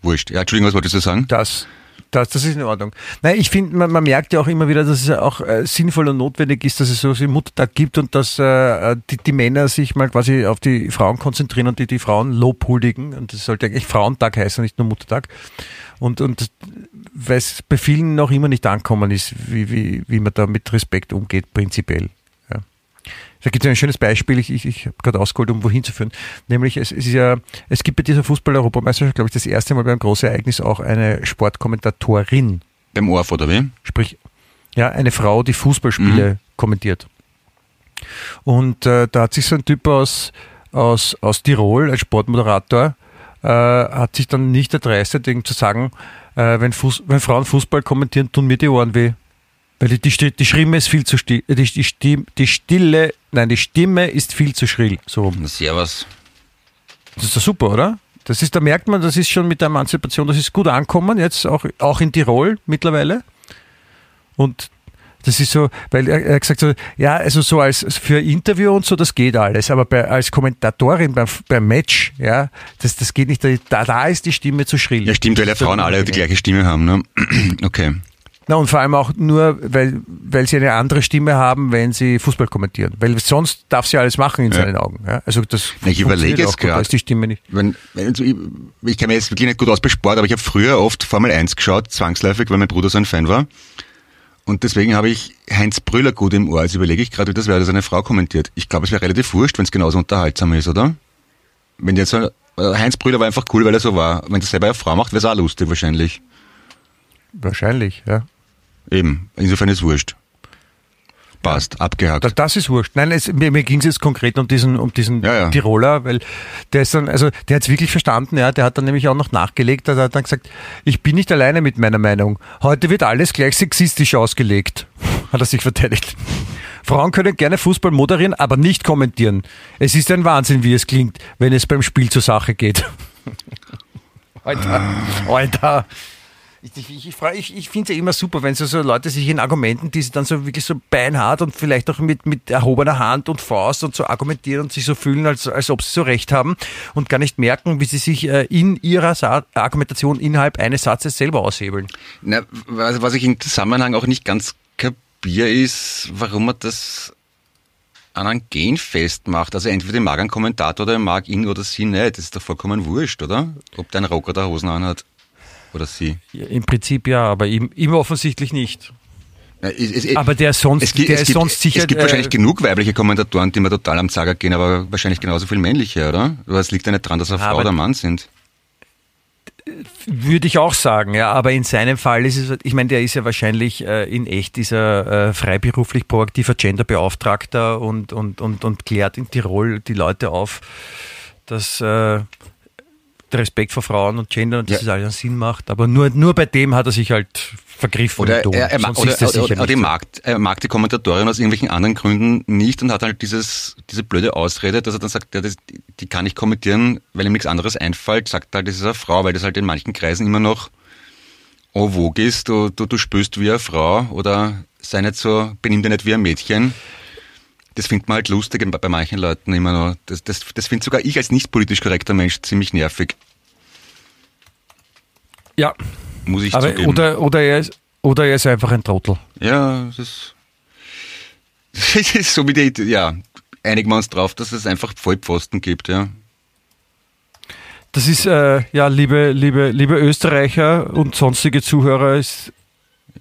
wurscht. Ja, Entschuldigung, was wolltest du sagen? Das, das, das ist in Ordnung. Nein, ich finde, man, man, merkt ja auch immer wieder, dass es auch äh, sinnvoll und notwendig ist, dass es so einen Muttertag gibt und dass äh, die, die, Männer sich mal quasi auf die Frauen konzentrieren und die, die Frauen lobhuldigen. Und das sollte eigentlich Frauentag heißen, nicht nur Muttertag. Und, und weil es bei vielen noch immer nicht ankommen ist, wie, wie, wie man da mit Respekt umgeht, prinzipiell. Da gibt es ein schönes Beispiel, ich, ich, ich habe gerade ausgeholt, um wohin zu führen. Nämlich, es, es, ist ja, es gibt bei dieser Fußball-Europameisterschaft, glaube ich, das erste Mal beim großen Ereignis auch eine Sportkommentatorin. Beim ORF oder wie? Sprich, ja, eine Frau, die Fußballspiele mhm. kommentiert. Und äh, da hat sich so ein Typ aus, aus, aus Tirol, ein Sportmoderator, äh, hat sich dann nicht erdreistet, zu sagen, äh, wenn, Fuß, wenn Frauen Fußball kommentieren, tun mir die Ohren weh. Weil die, die, die Stimme ist viel zu still. Die, die, Stimme, die Stille, nein, die Stimme ist viel zu schrill. So Servus. Das ist doch super, oder? Das ist, da merkt man, das ist schon mit der Emanzipation, das ist gut ankommen, jetzt auch, auch in Tirol mittlerweile. Und das ist so, weil er, er gesagt hat, ja, also so als für Interview und so, das geht alles, aber bei, als Kommentatorin beim, beim Match, ja, das, das geht nicht, da, da ist die Stimme zu schrill. Ja, stimmt, weil ja Frauen alle die gleiche Stimme haben, ne? Okay. Na und vor allem auch nur, weil, weil sie eine andere Stimme haben, wenn sie Fußball kommentieren. Weil sonst darf sie alles machen in ja. seinen Augen. Ja? Also das ich überlege jetzt gerade. die Stimme nicht. Wenn, wenn, ich, ich kenne mich jetzt wirklich nicht gut aus bei Sport, aber ich habe früher oft Formel 1 geschaut, zwangsläufig, weil mein Bruder so ein Fan war. Und deswegen habe ich Heinz Brüller gut im Ohr. Also überlege ich gerade, wie das wäre, dass eine Frau kommentiert. Ich glaube, es wäre relativ wurscht, wenn es genauso unterhaltsam ist, oder? Wenn jetzt so, Heinz Brüller war einfach cool, weil er so war. Wenn das selber eine Frau macht, wäre es auch lustig wahrscheinlich. Wahrscheinlich, ja. Eben, insofern ist wurscht. Passt, abgehakt. Das, ist wurscht. Nein, es, mir, mir ging es jetzt konkret um diesen, um diesen ja, ja. Tiroler, weil der ist dann, also der hat es wirklich verstanden, ja, der hat dann nämlich auch noch nachgelegt, der hat dann gesagt, ich bin nicht alleine mit meiner Meinung. Heute wird alles gleich sexistisch ausgelegt. Hat er sich verteidigt. Frauen können gerne Fußball moderieren, aber nicht kommentieren. Es ist ein Wahnsinn, wie es klingt, wenn es beim Spiel zur Sache geht. Alter, Alter. Ich, ich, ich, ich, finde es ja immer super, wenn so, so Leute sich in Argumenten, die sie dann so wirklich so beinhart und vielleicht auch mit, mit erhobener Hand und Faust und so argumentieren und sich so fühlen, als, als ob sie so recht haben und gar nicht merken, wie sie sich äh, in ihrer Sa Argumentation innerhalb eines Satzes selber aushebeln. Na, was, was ich im Zusammenhang auch nicht ganz kapiere, ist, warum man das an einem Gen festmacht. Also entweder mag ein Kommentator oder mag ihn oder sie nicht. Das ist doch vollkommen wurscht, oder? Ob der einen Rock oder Hosen anhat. Oder sie? Ja, Im Prinzip ja, aber ihm, ihm offensichtlich nicht. Ja, es, es, aber der sonst, es gibt, der ist gibt, sonst sicher. Es gibt äh, wahrscheinlich genug weibliche Kommentatoren, die mir total am Zager gehen, aber wahrscheinlich genauso viel männliche, oder? Aber es liegt ja nicht dran, dass er Frau oder Mann sind. Würde ich auch sagen, ja, aber in seinem Fall ist es, ich meine, der ist ja wahrscheinlich äh, in echt dieser äh, freiberuflich proaktiver Genderbeauftragter und, und, und, und klärt in Tirol die Leute auf, dass äh, der Respekt vor Frauen und Gender und dass ja. das alles Sinn macht. Aber nur, nur bei dem hat er sich halt vergriffen. Oder, er, er, oder, oder, oder, oder mag, er mag die Kommentatorin aus irgendwelchen anderen Gründen nicht und hat halt dieses, diese blöde Ausrede, dass er dann sagt, ja, das, die kann ich kommentieren, weil ihm nichts anderes einfällt, sagt halt, das ist eine Frau, weil das halt in manchen Kreisen immer noch oh, wo gehst du, du, du spürst wie eine Frau oder sei nicht so, benimm dir nicht wie ein Mädchen das findet man halt lustig bei manchen Leuten immer noch. Das, das, das finde sogar ich als nicht politisch korrekter Mensch ziemlich nervig. Ja. Muss ich Aber, zugeben. Oder, oder, er ist, oder er ist einfach ein Trottel. Ja, das ist, das ist so wie die, ja, einigen wir uns drauf, dass es einfach Vollpfosten gibt, ja. Das ist, äh, ja, liebe, liebe, liebe Österreicher und sonstige Zuhörer, ist,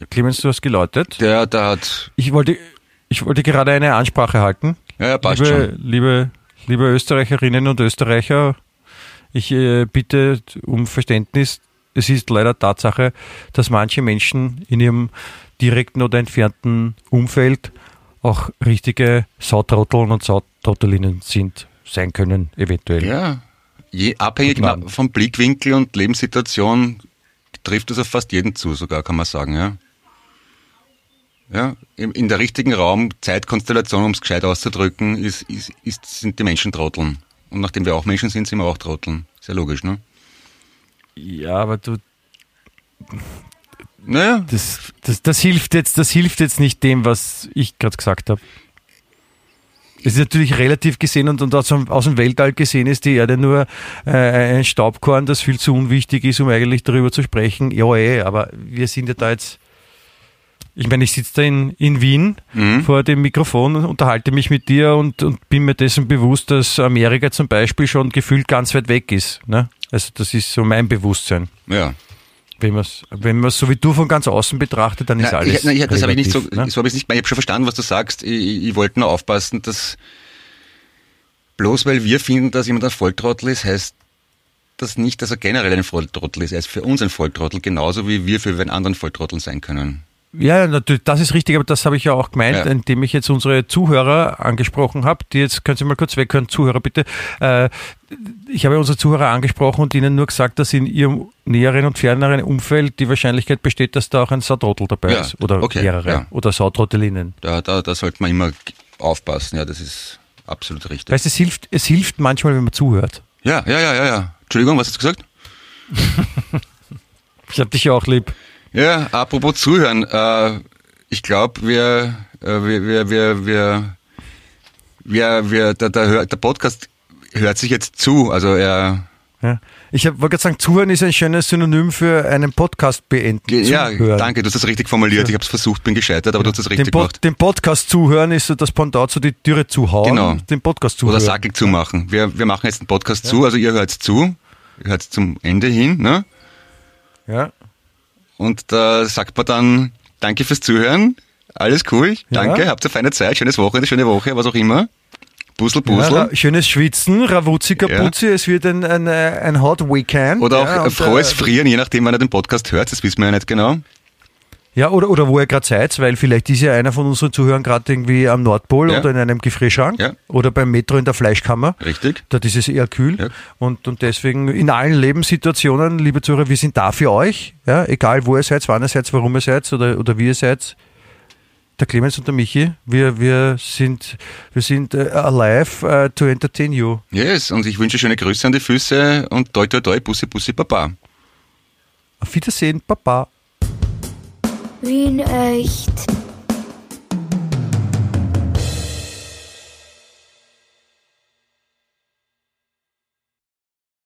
Clemens, du hast geläutet. Der, der hat. Ich wollte, ich wollte gerade eine Ansprache halten. Ja, ja passt liebe, schon. Liebe, liebe Österreicherinnen und Österreicher, ich äh, bitte um Verständnis. Es ist leider Tatsache, dass manche Menschen in ihrem direkten oder entfernten Umfeld auch richtige Sautrotteln und Sautrottelinnen sind, sein können, eventuell. Ja, je, abhängig vom Blickwinkel und Lebenssituation trifft es auf fast jeden zu, sogar kann man sagen, ja. Ja, in der richtigen Raum, Zeitkonstellation, um es gescheit auszudrücken, ist, ist, ist, sind die Menschen Trotteln. Und nachdem wir auch Menschen sind, sind wir auch Trotteln. Sehr logisch, ne? Ja, aber du. Naja. Das, das, das, hilft jetzt, das hilft jetzt nicht dem, was ich gerade gesagt habe. Es ist natürlich relativ gesehen und, und aus, dem, aus dem Weltall gesehen ist die Erde nur äh, ein Staubkorn, das viel zu unwichtig ist, um eigentlich darüber zu sprechen. Ja, eh, aber wir sind ja da jetzt ich meine, ich sitze da in, in Wien mhm. vor dem Mikrofon, und unterhalte mich mit dir und, und bin mir dessen bewusst, dass Amerika zum Beispiel schon gefühlt ganz weit weg ist. Ne? Also das ist so mein Bewusstsein. Ja. Wenn man es wenn man's so wie du von ganz außen betrachtet, dann ist na, alles. Ich, na, ich, das habe ich nicht so, ne? so habe ich nicht. Ich habe schon verstanden, was du sagst. Ich, ich wollte nur aufpassen, dass bloß weil wir finden, dass jemand ein Volltrottel ist, heißt das nicht, dass er generell ein Volltrottel ist. Er ist für uns ein Volltrottel, genauso wie wir für einen anderen Volltrottel sein können. Ja, natürlich, das ist richtig, aber das habe ich ja auch gemeint, ja. indem ich jetzt unsere Zuhörer angesprochen habe. Die jetzt können Sie mal kurz weghören, Zuhörer bitte. Äh, ich habe unsere Zuhörer angesprochen und ihnen nur gesagt, dass in ihrem näheren und ferneren Umfeld die Wahrscheinlichkeit besteht, dass da auch ein Sautrottel dabei ja, ist oder okay, mehrere ja. oder Sautrottelinnen. Da, da, da sollte man immer aufpassen. Ja, das ist absolut richtig. Weißt, es hilft, es hilft manchmal, wenn man zuhört. Ja, ja, ja, ja, ja. Entschuldigung, was hast du gesagt? ich habe dich ja auch lieb. Ja, apropos Zuhören, äh, ich glaube, wir, äh, wir, wir, wir, wir, wir, wir, der, der, der Podcast hört sich jetzt zu, also er, Ja. Ich wollte gerade sagen, zuhören ist ein schönes Synonym für einen Podcast beenden. Ja, zuhören. danke, du hast das richtig formuliert. Ja. Ich habe es versucht, bin gescheitert, aber ja. du hast das richtig den gemacht. Den Podcast zuhören ist so das Pendant zu die Türe zuhauen. Genau. Den Podcast zuhören. Oder sackig zumachen. Wir, wir machen jetzt den Podcast ja. zu, also ihr hört zu. Ihr hört zum Ende hin, ne? Ja. Und da sagt man dann, danke fürs Zuhören. Alles cool. Danke, habt eine feine Zeit, schönes Wochenende, schöne Woche, was auch immer. Puzzle, Puzzle. Ja, schönes Schwitzen, Ravuzzi, Kapuzi, ja. es wird ein, ein, ein Hot Weekend. Oder auch ja, frohes äh, Frieren, je nachdem, wann er den Podcast hört, das wissen wir ja nicht genau. Ja, oder, oder wo ihr gerade seid, weil vielleicht ist ja einer von unseren Zuhörern gerade irgendwie am Nordpol ja. oder in einem Gefrierschrank ja. oder beim Metro in der Fleischkammer. Richtig. Dort ist es eher kühl. Ja. Und, und deswegen in allen Lebenssituationen, liebe Zuhörer, wir sind da für euch. Ja, egal wo ihr seid, wann ihr seid, warum ihr seid oder, oder wie ihr seid der Clemens und der Michi, wir, wir sind, wir sind uh, alive uh, to entertain you. Yes, und ich wünsche schöne Grüße an die Füße und toi toi toi, Bussi Bussi Papa. Auf Wiedersehen, Papa. Wien echt.